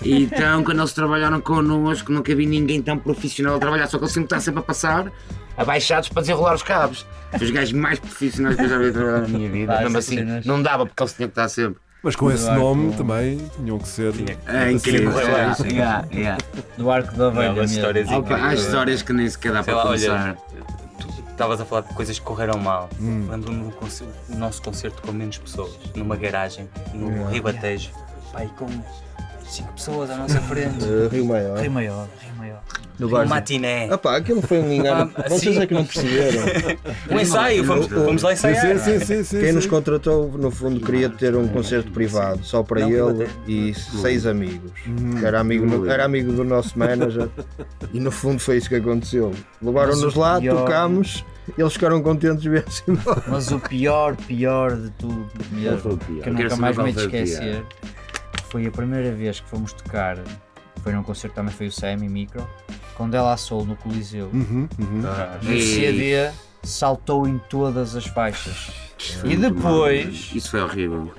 E então, quando eles trabalharam connosco, nunca vi ninguém tão profissional a trabalhar, só que eles sempre estão sempre a passar abaixados para desenrolar os cabos. Os gajos mais profissionais que eu já vi trabalhar na minha vida. Vai, Mesmo assim, não dava porque eles tinham que estar sempre. Mas com esse nome também tinham que ser. É incrível. lá. Yeah, yeah, yeah. Do arco da Opa, há histórias que nem sequer dá Sei para lá, começar. olha, tu estavas a falar de coisas que correram mal. Lembro-me do nosso concerto com menos pessoas, numa garagem, no Ribatejo. Pai, com cinco pessoas à nossa frente. Rio Maior. Rio Maior, Rio Maior. No Um matiné. Ah pá, aquilo foi um engano. Ah, Vocês sim. é que não perceberam. Um ensaio, fomos, fomos lá ensaiar. sim, sim, sim, sim, Quem sim. nos contratou, no fundo, queria ter um concerto privado, só para ele e seis amigos. Que era, amigo, era amigo do nosso manager e no fundo foi isso que aconteceu. Levaram-nos lá, pior- tocámos Eles ficaram contentes de ver assim. Mas o pior, pior de tudo, mesmo, que eu nunca mais me esquecer, foi a primeira vez que fomos tocar, foi num concerto também foi o Semi Micro, com Della Soul no Coliseu. Uhum, uhum. E o CD saltou em todas as faixas. E depois Isso foi horrível.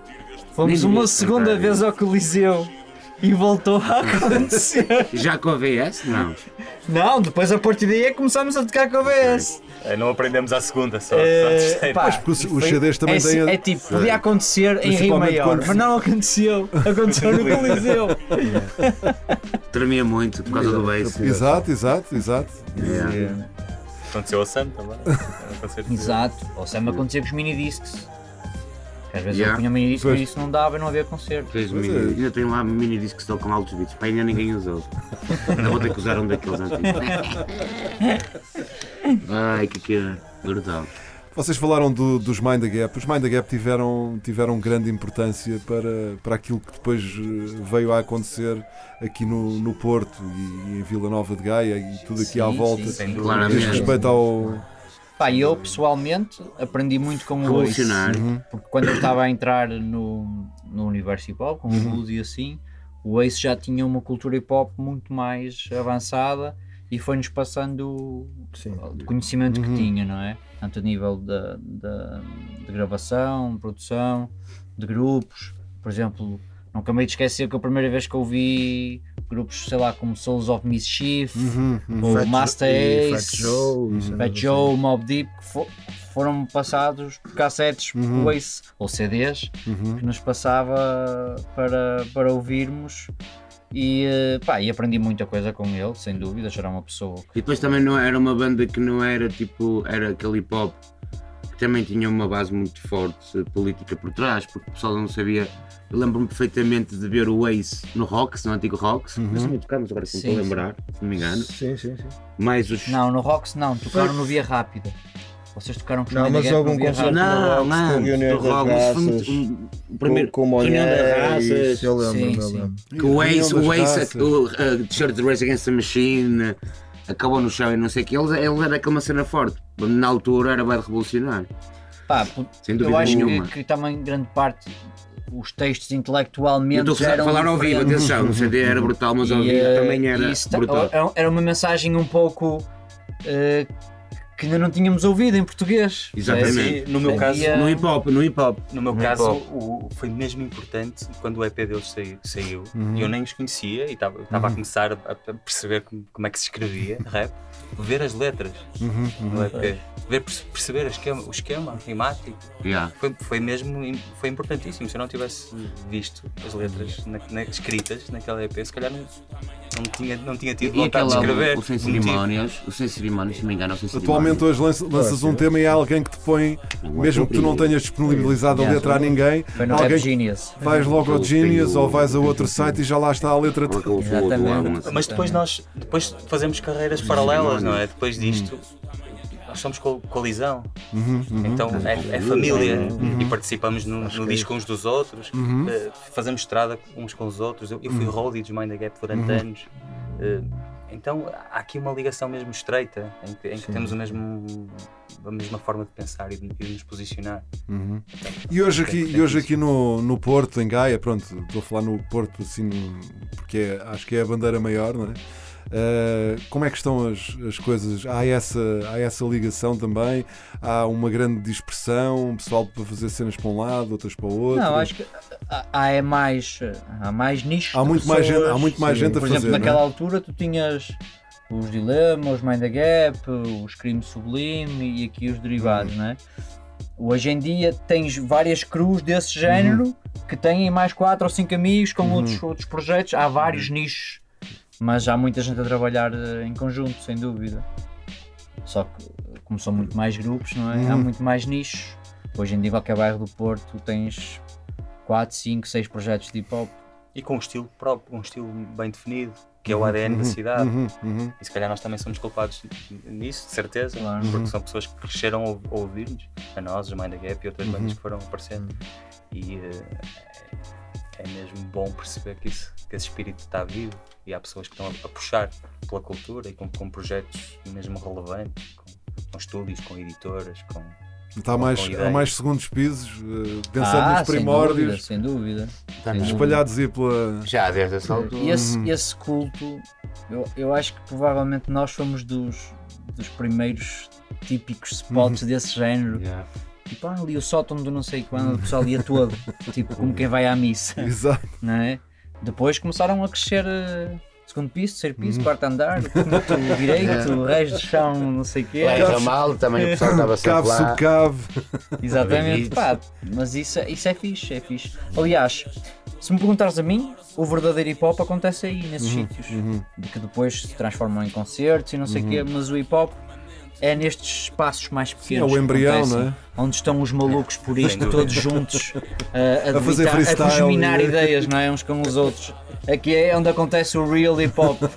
fomos Nem uma segunda vez ao Coliseu e voltou a acontecer. Já com a VS? Não. Não, depois a partir daí é que começámos a tocar com a VS. É, não aprendemos à segunda só. Eh, só pá, Pois, porque os- CDs também é, têm a- É tipo, podia acontecer em Rio Maior, quando- mas não aconteceu. Aconteceu no Coliseu. Tremia muito por causa do bass. Exato, exato, exato. Yeah. Aconteceu ao Sam também. De- Exato. Ou sempre acontecia com os minidiscs. Que Às vezes Yeah. eu punha minidisc Pois. e isso não dava e não havia concerto. Mini, é. ainda tem lá mini discos que estão com altos beats. Pá, ainda ninguém usou. Ainda vou ter que usar um daqueles antigos. Ai, que que é brutal. Vocês falaram do- dos Mind the Gap. Os Mind the Gap tiveram, tiveram grande importância para, para aquilo que depois eh, veio a acontecer aqui no, no Porto e, em Vila Nova de Gaia e tudo aqui Sim, à volta. sim, Diz Claramente. respeito ao. Pá, eu pessoalmente aprendi muito com o Ace. Revolucionário. Uhum. Porque quando eu estava a entrar no, no universo hip hop, com o Uhum. blues e assim, o Ace já tinha uma cultura hip hop muito mais avançada e foi-nos passando o conhecimento Uhum. que tinha, não é? Tanto a nível da, da, de gravação, produção, de grupos. Por exemplo, nunca me hei de esquecer que a primeira vez que eu vi grupos, sei lá, como Souls of Mischief, Uhum, uhum. ou Fat- Master Ace, Fat Joe, Fat assim. Joe, Mob Deep, que fo- foram passados por cassetes Uhum. por Ace, ou CDs, Uhum. que nos passava para, para ouvirmos e, eh, pá, e aprendi muita coisa com ele, sem dúvida, já era uma pessoa E depois também não era uma banda que não era tipo, era aquele hip hop que também tinha uma base muito forte política por trás, porque o pessoal não sabia. Eu lembro-me perfeitamente de ver o Ace no Rox, no antigo Rox. Uhum. Nós também tocámos agora que não lembrar, se não me engano. Sim, sim, sim. Mais os. Não, no Rocks não, tocaram no Via Rápida. Vocês tocaram com Não, mas houve um concerto Não, não, com das raças, um- o primeiro com, com reunião das raças. eu lembro, Sim, eu sim. lembro. Que o Ace, o Ace, o uh, T-shirt Race Against the Machine, acabou no chão e não sei o que, ele, ele era aquela cena forte. Na altura era bem revolucionário. Pá, Sem dúvida eu acho que, nenhuma. que também grande parte os textos Eu intelectualmente estou a falar ao vivo, atenção, o CD era brutal, mas ao vivo também era brutal. era- Era uma mensagem um pouco eh, que ainda não tínhamos ouvido em português. Exatamente. Sim, no meu caso, Havia- No hip hop, no hip hop. No meu No caso, hip o- foi mesmo importante quando o EP deles saiu. saiu Uhum. e eu nem os conhecia e estava estava a começar a, a perceber como, como é que se escrevia rap, ver as letras Uhum, uhum. no EP, ver, perce- perceber o esquema, o esquema rimático. Yeah. Foi, foi mesmo foi importantíssimo. Se eu não tivesse visto as letras na- na- escritas naquela EP, se calhar não, não, tinha, não tinha tido E vontade aquela, de escrever. o Sem. Cerimónias, o Sem Cerimónias, se me engano, é o Sem Atualmente hoje lança- lanças um tema e há alguém que te põe, mesmo que tu não tenhas disponibilizado a letra a ninguém, alguém vais logo ao Genius ou vais a outro site e já lá está a letra. Exatamente. Mas depois nós depois fazemos carreiras paralelas, não é? Depois disto, nós somos co- colisão. Uhum, uhum. Então é, é família e participamos no, no disco uns dos outros, Uhum. eh, fazemos estrada uns com os outros. Eu, eu fui roadie dos Mind the Gap durante Uhum. anos. eh, então há aqui uma ligação mesmo estreita em que, em que temos o mesmo, a mesma forma de pensar e de, de nos posicionar. Uhum. E hoje aqui, e hoje aqui no, no Porto, em Gaia, pronto, estou a falar no Porto assim, porque é- acho que é a bandeira maior, não é? Uh, como é que estão as, as coisas? Há essa, há essa ligação também? Há uma grande dispersão, um pessoal para fazer cenas para um lado, outras para o outro? Não, acho que há, é mais, há mais nichos. Há muito mais pessoas. gente- há muito mais gente a Por exemplo, fazer, é? naquela altura tu tinhas os Dilema, os Mind the Gap, os Crime Sublime e aqui os derivados, Uhum. não é? Hoje em dia tens várias cruz desse género Uhum. que têm mais 4 ou 5 amigos com outros, outros projetos. Há vários nichos, mas há muita gente a trabalhar eh, em conjunto, sem dúvida. Só que, como são muito mais grupos, não é? Há Uhum. muito mais nichos. Hoje em dia, qualquer bairro do Porto tens 4, 5, 6 projetos de hip hop. E com um estilo próprio, um estilo bem definido, que é o ADN da cidade. Uhum, uhum. E se calhar nós também somos culpados nisso, de certeza, Claro. porque Uhum. são pessoas que cresceram a ou- a ouvir-nos, a nós, os Mind the Gap e outras bandas que foram aparecendo. E eh, é, mesmo bom perceber que, isso, que esse espírito está vivo e há pessoas que estão a, a puxar pela cultura e com, com projetos mesmo relevantes, com, com estúdios, com editoras, com. Está com- mais, com há mais segundos pisos, eh, pensando Ah, nos sem primórdios, dúvida, sem dúvida. Sem dúvida. espalhados aí pela. Já desde essa altura. E esse, Uhum. esse culto, eu, eu acho que provavelmente nós fomos dos, dos primeiros típicos spots Uhum. desse género. Tipo, ah, ali o sótão do não sei quando, o pessoal ia todo, tipo, como quem vai à missa. Exato. Não é? Depois começaram a crescer eh, segundo piso, terceiro piso, Uhum. quarto andar, quinto direito, reis de chão, não sei o quê. Lá em Ramal também o pessoal estava sempre Cave, lá. subcave. Exatamente, pá, mas isso, é- isso é fixe, é fixe. Aliás, se me perguntares a mim, o verdadeiro hip hop acontece aí, nesses Uhum, sítios. uhum. Que depois se transformam em concertos e não sei o Uhum. quê, mas o hip hop é nestes espaços mais pequenos. é o embrião, não é? Onde estão os malucos por isto, todos juntos, a, A fazer debitar- a e- ideias, não é? Uns com os outros. Aqui é onde acontece o real hip hop.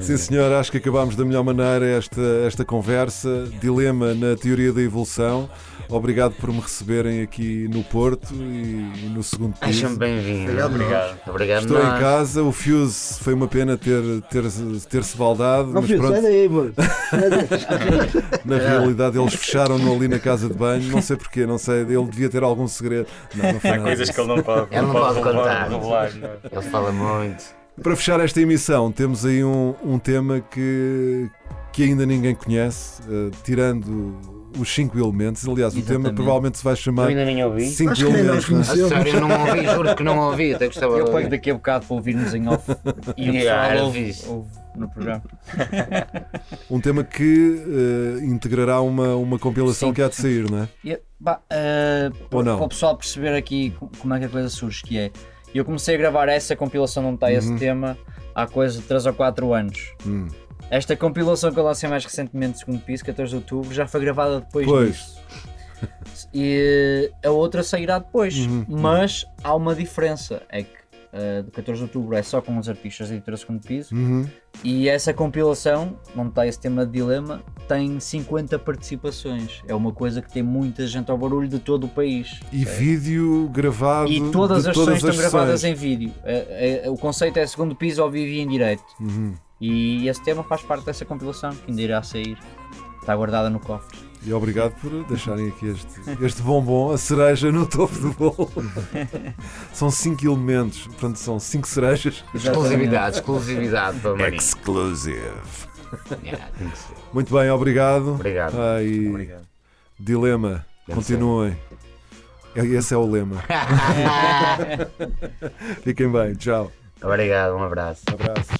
Sim, senhor, acho que acabámos da melhor maneira esta, esta conversa. Dilema na teoria da evolução. Obrigado por me receberem aqui no Porto e, e no segundo piso. Acham bem-vindo. Obrigado, Obrigado. Obrigado. Estou nós. em casa, o Fuse foi uma pena ter, ter, ter-se baldado, Não, mas filho, pronto, daí. na realidade eles fecharam-no ali na casa de banho, não sei porquê, não sei, ele devia ter algum segredo. Não, não foi Há nada coisas disso. que ele não pode, Ele não pode revelar- contar. revelar, é? Ele fala muito. Para fechar esta emissão, temos aí um, um tema que, que ainda ninguém conhece, eh, tirando os cinco elementos. Aliás, o tema Exatamente. provavelmente se vai Eu chamar ainda nem ouvi. Cinco Acho que nem elementos. não é? Sério, eu não ouvi, juro que não ouvi. Até gostava Eu pego daqui a bocado para ouvirmos em off e o Yeah, ouve, ouve no programa. Um tema que eh, integrará uma, uma compilação Sim. que há de sair, não é? E, bah, eh, Ou não? Para o pessoal perceber aqui co- como é que a coisa surge, que é eu comecei a gravar essa compilação onde está esse Uhum. tema há coisa de 3 ou 4 anos. Hum. Esta compilação que eu lancei mais recentemente, segundo piso, 14 de outubro, já foi gravada depois Pois. disso. E a outra sairá depois, Uhum. mas há uma diferença, é que eh, do 14 de outubro é só com os artistas da editora segundo piso Uhum. e essa compilação, onde está esse tema de dilema, tem 50 participações. É uma coisa que tem muita gente ao barulho de todo o país. E vídeo gravado. E todas as todas sessões estão gravadas em vídeo. É- é- o conceito é segundo piso ao vivo e em direto. Uhum. E esse tema faz parte dessa compilação que ainda irá sair. Está guardada no cofre. E obrigado por deixarem aqui este, este bombom, a cereja no topo do bolo. são cinco elementos, portanto são cinco cerejas. Exclusividade, exclusividade para Marinho. Exclusive. Yeah, ser. Muito bem, obrigado. Obrigado. Ah, e Obrigado. Dilema, Deve continuem. Esse é o lema. Fiquem bem, tchau. Obrigado, um abraço. Abraços.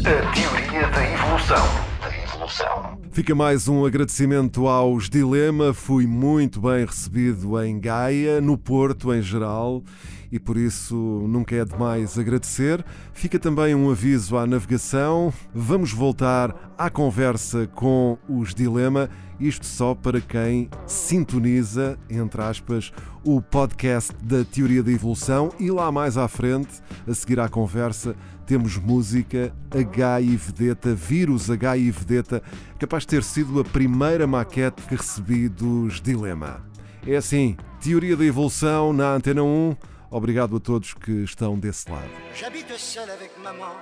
A teoria da evolução. Da evolução. Fica mais um agradecimento aos Dilema. Fui muito bem recebido em Gaia, no Porto em geral, e por isso nunca é demais agradecer. Fica também um aviso à navegação. Vamos voltar à conversa com os Dilema, isto só para quem sintoniza, entre aspas, o podcast da Teoria da Evolução e lá mais à frente, a seguir à conversa, temos música H e Vedeta, vírus H e Vedeta, capaz de ter sido a primeira maquete que recebi dos Dilema. É assim, Teoria da Evolução na Antena 1. Obrigado a todos que estão desse lado. J'habite seul avec maman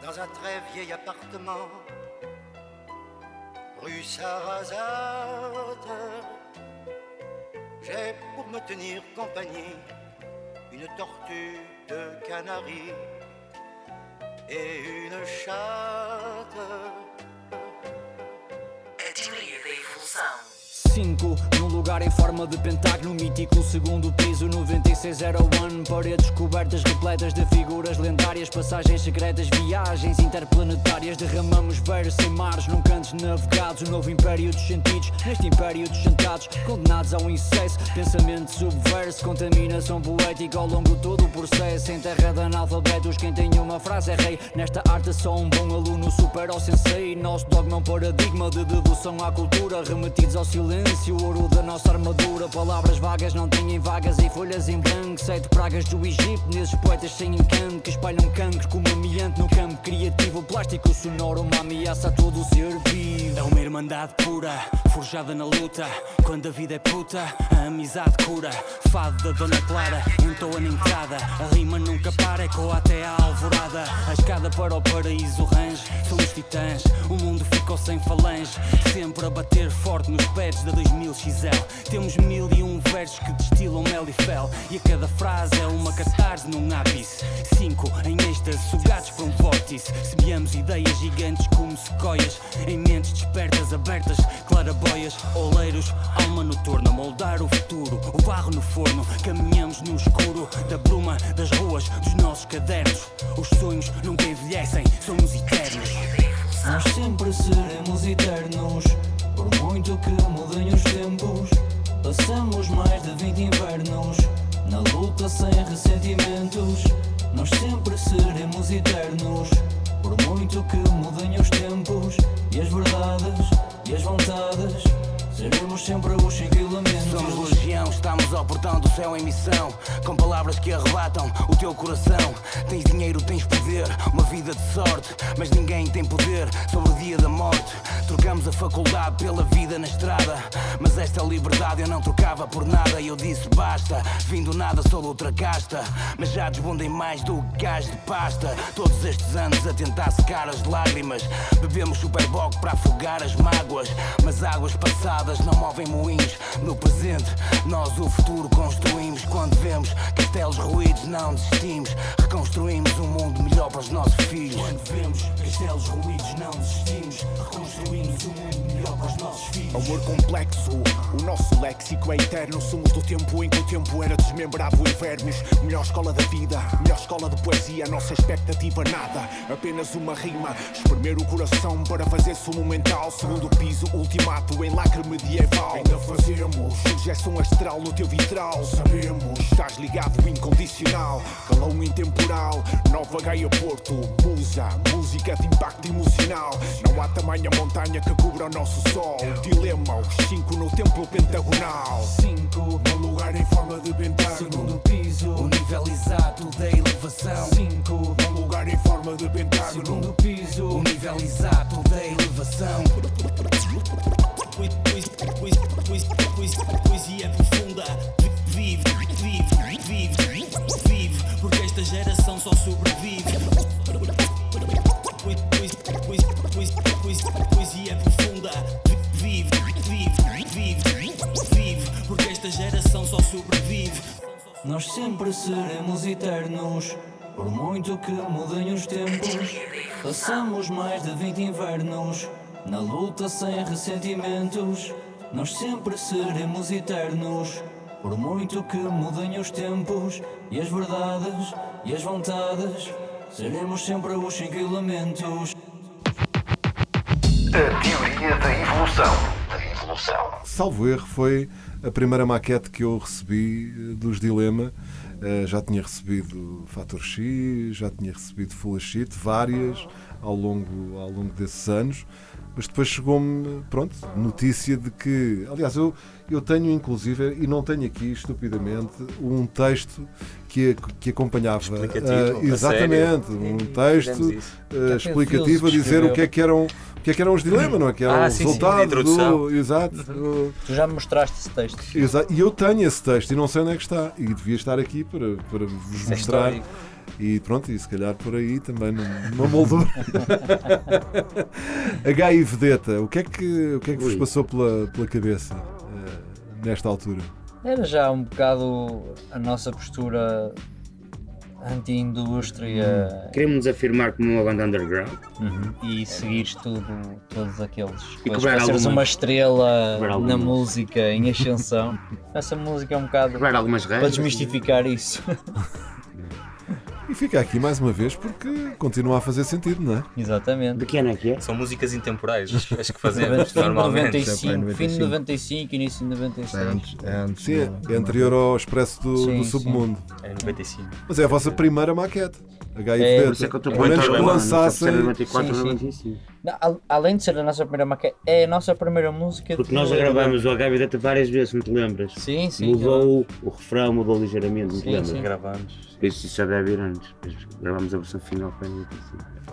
dans un très vieil appartement rue. J'ai pour me tenir compagnie une tortue de Canaries et une chatte. A teoria da evolução. 5 num lugar em forma de pentágono mítico. Segundo piso 9601 paredes cobertas repletas de figuras lendárias. Passagens secretas viagens interplanetárias. Derramamos versos em mares num cantos navegados um novo império dos sentidos neste império dos sentados. Condenados ao incesso pensamento subverso contaminação poética ao longo de todo o processo. Em terra de analfabetos quem tem uma frase é rei. Nesta arte só um bom aluno supera o sensei. Nosso dogma é um paradigma de devoção à cultura. Remetidos ao silêncio ouro da nossa armadura. Palavras vagas não têm vagas e folhas em branco. Sete pragas do Egito, nesses poetas sem encanto que espalham cancro como amiante no campo criativo. Plástico sonoro, uma ameaça a todo o ser vivo. É uma irmandade pura, forjada na luta. Quando a vida é puta, a amizade cura. Fado da Dona Clara, entoa na entrada. A rima nunca para, ecoa até à alvorada. A escada para o paraíso range, somos titãs. O mundo ficou sem falange, sempre a bater forte nos pads da 2000 XL. Temos mil e um versos que destilam mel e fel. E a cada frase é uma catarse num ápice. Cinco em êxtase, sugados por um vórtice. Semeamos ideias gigantes como sequoias. Em mentes despertas, abertas, claraboias, oleiros, alma noturna. Moldar o futuro, o barro no forno. Caminhamos no escuro da bruma das ruas, dos nossos cadernos. Os sonhos nunca envelhecem, somos eternos. Nós sempre seremos eternos, por muito que mudem os tempos. Passamos mais de 20 invernos, na luta sem ressentimentos. Nós sempre seremos eternos, por muito que mudem os tempos. E as verdades e as vontades, seremos sempre os elementos. Somos legião, estamos ao portão do céu em missão. Com palavras que arrebatam o teu coração. Tens dinheiro, tens poder, uma vida de sorte. Mas ninguém tem poder sobre o dia da morte. Trocamos a faculdade pela vida na estrada. Mas esta liberdade eu não trocava por nada. E eu disse basta, vim do nada, sou de outra casta. Mas já desbundem mais do que gás de pasta. Todos estes anos a tentar secar as lágrimas. Bebemos superboc para afogar as mágoas. Mas águas passadas não movem moinhos. No presente, nós o futuro construímos. Quando vemos castelos ruídos, não desistimos. Reconstruímos um mundo melhor para os nossos filhos. Quando vemos castelos ruídos, não desistimos. Reconstruímos um mundo melhor para os nossos filhos. Amor complexo, o nosso léxico é eterno. Somos do tempo em que o tempo era desmembrado em vermes. Melhor escola da vida, melhor escola de poesia. Nossa expectativa nada, apenas uma rima. Espremer o coração para fazer sumo mental. Segundo piso, ultimato em lacre medieval. Ainda fazemos projeção astral no teu vitral. Sabemos, estás ligado incondicional. Calão intemporal, Nova Gaia Porto. Musa, música de impacto emocional. Não há tamanha montanha que cubra o nosso sol. Dilema, os cinco no templo pentagonal. Cinco no lugar em forma de pentágono. Segundo piso, O nível exato da elevação. Cinco no lugar em forma de pentágono. Segundo piso, O nível exato da elevação. Poesia profunda. Vive, vive, vive, vive. Porque esta geração só sobrevive. Poesia profunda. Vive, vive, vive, vive. Porque esta geração só sobrevive. Nós sempre seremos eternos, por muito que mudem os tempos. Passamos mais de 20 invernos, na luta sem ressentimentos. Nós sempre seremos eternos, por muito que mudem os tempos. E as verdades e as vontades, seremos sempre os cinco elementos. A teoria da evolução. Da evolução. Salvo erro, foi a primeira maquete que eu recebi eh, dos Dilema. Eh, já tinha recebido Fator X, já tinha recebido Full Sheet, várias ao longo, ao longo desses anos. Mas depois chegou-me, pronto, notícia de que. Aliás, eu, eu tenho inclusive, e não tenho aqui estupidamente, um texto que, que acompanhava. Explicativo, sério? exatamente, um texto eh, explicativo a dizer o que é que eram. O que é que eram os dilemas, não é? Que era Ah, o sim, sim, resultado de introdução. do. Exato. do- Tu já me mostraste esse texto. Exa- E eu tenho esse texto e não sei onde é que está. E devia estar aqui para, para vos Isso é mostrar. histórico. E pronto, e se calhar por aí também num- numa moldura. H e Vedeta, o que é que, o que, é que vos passou pela, pela cabeça eh, nesta altura? Era já um bocado a nossa postura anti-indústria Queremos nos afirmar como uma banda underground. e seguires tudo, todos aqueles E cobrar para seres algumas- uma estrela cobrar na algumas- música em ascensão. Essa música é um bocado algumas para regras. desmistificar isso. E fica aqui mais uma vez porque continua a fazer sentido, não é? Exatamente. De que ano é que é? São músicas intemporais, as que fazemos Fim de normalmente. 95, fim de 95, início de 96. Antes, é antes. Sim, é anterior ao Expresso do, Sim, do sim. Submundo. É 95. Mas é a vossa primeira maquete. HIV É, por isso é que eu estou que muito lançassem. Sim, sim. Não, al- além de ser a nossa primeira maquete, é a nossa primeira música. Porque de- nós já gravamos o HIV Data várias vezes, não te lembras? Sim, sim. Mudou o, o refrão, mudou ligeiramente, não te Sim, lembras? sim. Gravamos. Por Isso já deve ir antes. Depois Gravámos a versão final para mim.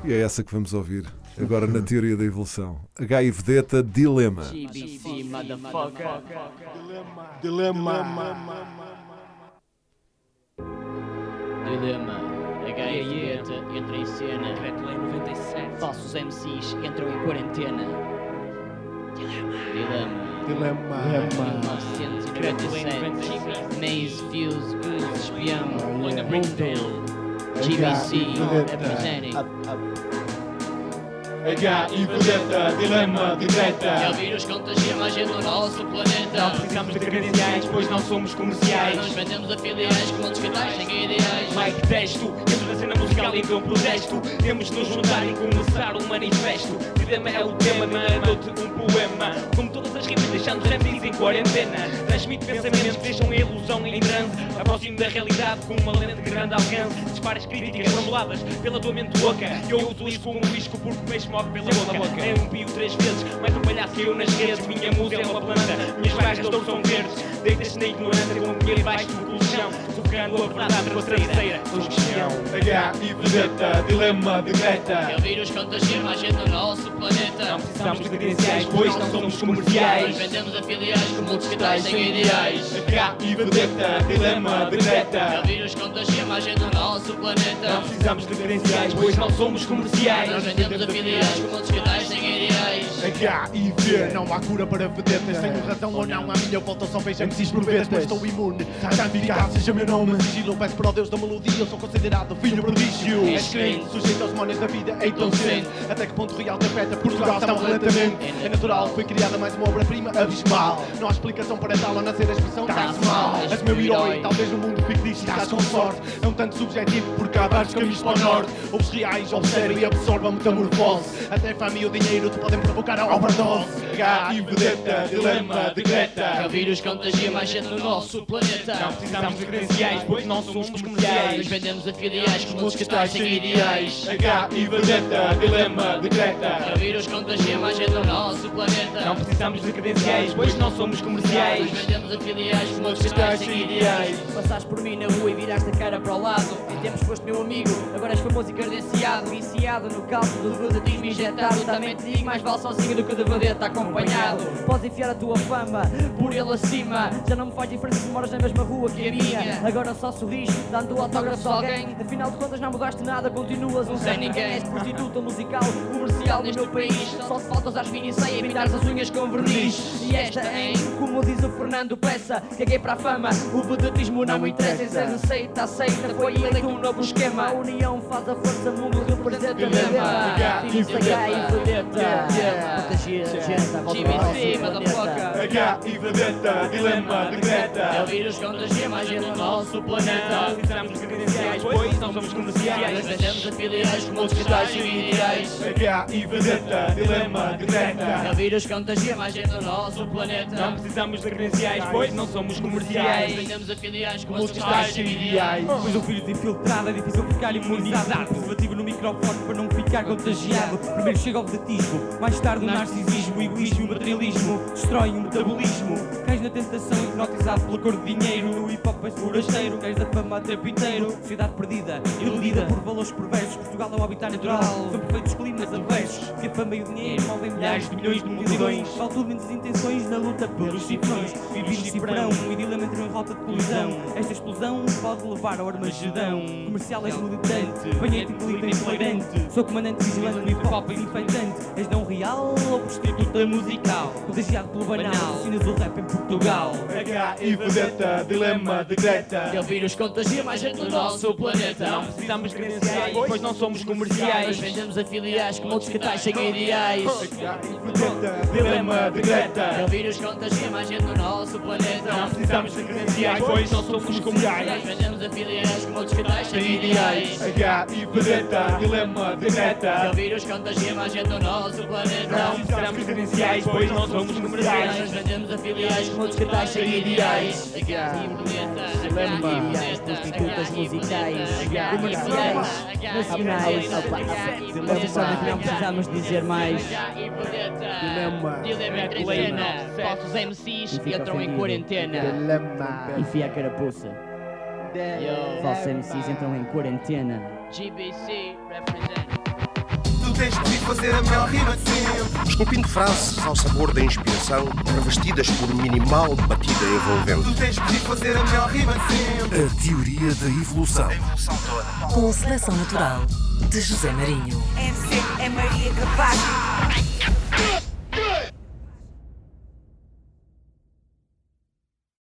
E é essa que vamos ouvir agora na teoria da evolução. HIV Vedeta Dilema. GBC, motherfucker. Dilema. HIV entra em cena. Decreto-lei 97. Falsos MCs entram em quarentena. Dilema. Dilema. Dilema. 1997. Maze, Fuse, Goose, Espião, Moonville. GBC, representing. HIV Vedeta, dilema, direta. É o vírus contagia mais gente no nosso planeta. Não precisamos de credenciais, pois não somos comerciais. Nós vendemos a filiais com montes catais sem ideais. Mike Testo, dentro da cena musical então protesto. Temos de nos juntar e começar um manifesto. Dilema é o tema, mandou-te um poema. Como todas as rimas, deixando MCs em quarentena. Transmite pensamentos, deixam a ilusão em transe. Aproximo da realidade com uma lente de grande alcance. Disparas críticas formuladas pela tua mente louca. Eu uso isso como risco porque me move pela boca. É um pio três vezes, mas um palhaço caiu nas redes. Minha música é uma planta, minhas barras não são verdes. Deitas na ignorância com o dinheiro baixo do colchão. Sufocando a verdade com a traseira do chão. HIV Vedeta, dilema, direta. É o vírus contagia mais gente no nosso planeta. Não precisamos de credenciais, pois não somos comerciais. Nós vendemos a filiais com muitos catais sem ideais. HIV Vedeta, dilema, direta. É o vírus contagia mais gente no nosso planeta. Não precisamos de credenciais, pois não somos comerciais. Nós vendemos a filiais com muitos catais sem ideais. HIV, não há cura para vedetas. Tenho razão ou não, à minha volta só vejo MCs por vezes, mas estou imune. Santificado seja meu nome. Sigilo, peço para o Deus da melodia, eu sou considerado filho prodígio. És crente, sujeito aos demónios da vida, então sente. Até que ponto real te afeta Portugal tão lentamente. É natural, foi criada mais uma obra-prima abismal. Não há explicação para tal, ao nascer a expressão está-se mal. És meu herói, talvez no mundo fictício estás com sorte. É um tanto subjetivo porque há vários caminhos para o norte. Ouves reais, observa e absorve a metamorfose. Até a fama e o dinheiro te podem provocar a overdose. HIV, vedeta, dilema, direta. É o vírus contagia mais gente no nosso planeta. Não precisamos de credenciais, pois não somos comerciais. Nós vendemos a filiais com muitos catais sem ideais. HIV, vedeta, dilema, direta. É o vírus contagia mais gente no nosso planeta. Não precisamos de credenciais, pois não somos comerciais. Nós vendemos a filiais muitos catais sem ideais. Passaste por mim na rua e viraste a cara para o lado. Em tempos foste meu amigo, agora és famoso e carenciado. Viciado no cálculo do vedetismo injetado. Também te digo, mais vale sozinho do que de vedeta acompanhado. Podes enfiar a tua fama por ele acima. Já não me faz diferença se moras na mesma rua que a minha. Agora só sorris, dando autógrafo a alguém. Afinal de contas não mudaste nada, continuas um sem ninguém. És prostituta musical, comercial no meu país. Só se faltas às finas e pintares as unhas com verniz. E esta em, como diz o Fernando Peça, caguei para a fama. O vedetismo não me interessa, essa receita aceita. Foi eleito um novo esquema. A união faz a força, mundo representa Dilema, Filho de sacar e vedeta. Gente, volta ao nosso planeta. HIV, vedeta, dilema, É direta. o vírus contagia mais gente no nosso planeta. Não precisamos de credenciais, pois não somos Nós comerciais. vendemos a filiais com muitos catais sem ideais. HIV, vedeta, dilema, É o vírus contagia mais gente no nosso planeta. Não precisamos de credenciais, pois não somos Nós comerciais. vendemos a filiais com Muitos muitos catais catais sem sem ideais. ideais. Pois o vírus infiltrado é difícil ficar imunizado. Preservativo no microfone para não ficar contagiado. Primeiro chega o vedetismo, mais tarde o narcisismo, o egoísmo e o materialismo. Destrói o metabolismo. Cais na tentação, hipnotizado pela cor de dinheiro. No hip hop és forasteiro, cais da fama a tempo inteiro. Sociedade perdida, iludida por valores perversos. Portugal é um habitat natural, são perfeitos climas adversos. Que a fama e o dinheiro movem milhares de milhões de multidões. Tudo menos intenções na luta pelos cifrões. Vivinho de cifrão, o idilema entrou em rota de colisão. Esta explosão pode levar ao Armagedão. Comercial és militante, banheiro e flagrante. Sou comandante vigilante no hip hop infantante. És não real ou prostituta musical? Contagiado pelo banal, assassinas o rap em Portugal. HIV, vedeta, dilema, direta. É o vírus contagia mais gente no nosso planeta. Não precisamos de credenciais, pois não somos Nós comerciais. vendemos a filiais com muitos catais sem ideais. HIV, vedeta, dilema, direta. É o vírus contagia mais gente no nosso planeta. Não precisamos de credenciais, pois não somos Nós comerciais. vendemos a filiais com muitos catais sem ideais. HIV, vedeta, dilema, É direta. o vírus contagia mais gente no nosso planeta. Não precisamos de credenciais, pois não somos comerciais. Nós vendemos a filiais com outros cartazes sem ideais. Prostitutas musicais, comerciais, nacionais. Que não precisamos dizer mais. Dilema. Dilema. Falsos MCs entram em quarentena. Enfia a carapuça. Falsos MCs entram em quarentena. GBC represent. Tu tens de vir fazer a melhor rima de sempre. Esculpindo frases ao sabor da inspiração, revestidas por minimal batida envolvente. Tu tens de vir fazer a melhor rima de sempre. A teoria da evolução. Com seleção natural de José Marinho. MC é Maria Capaz.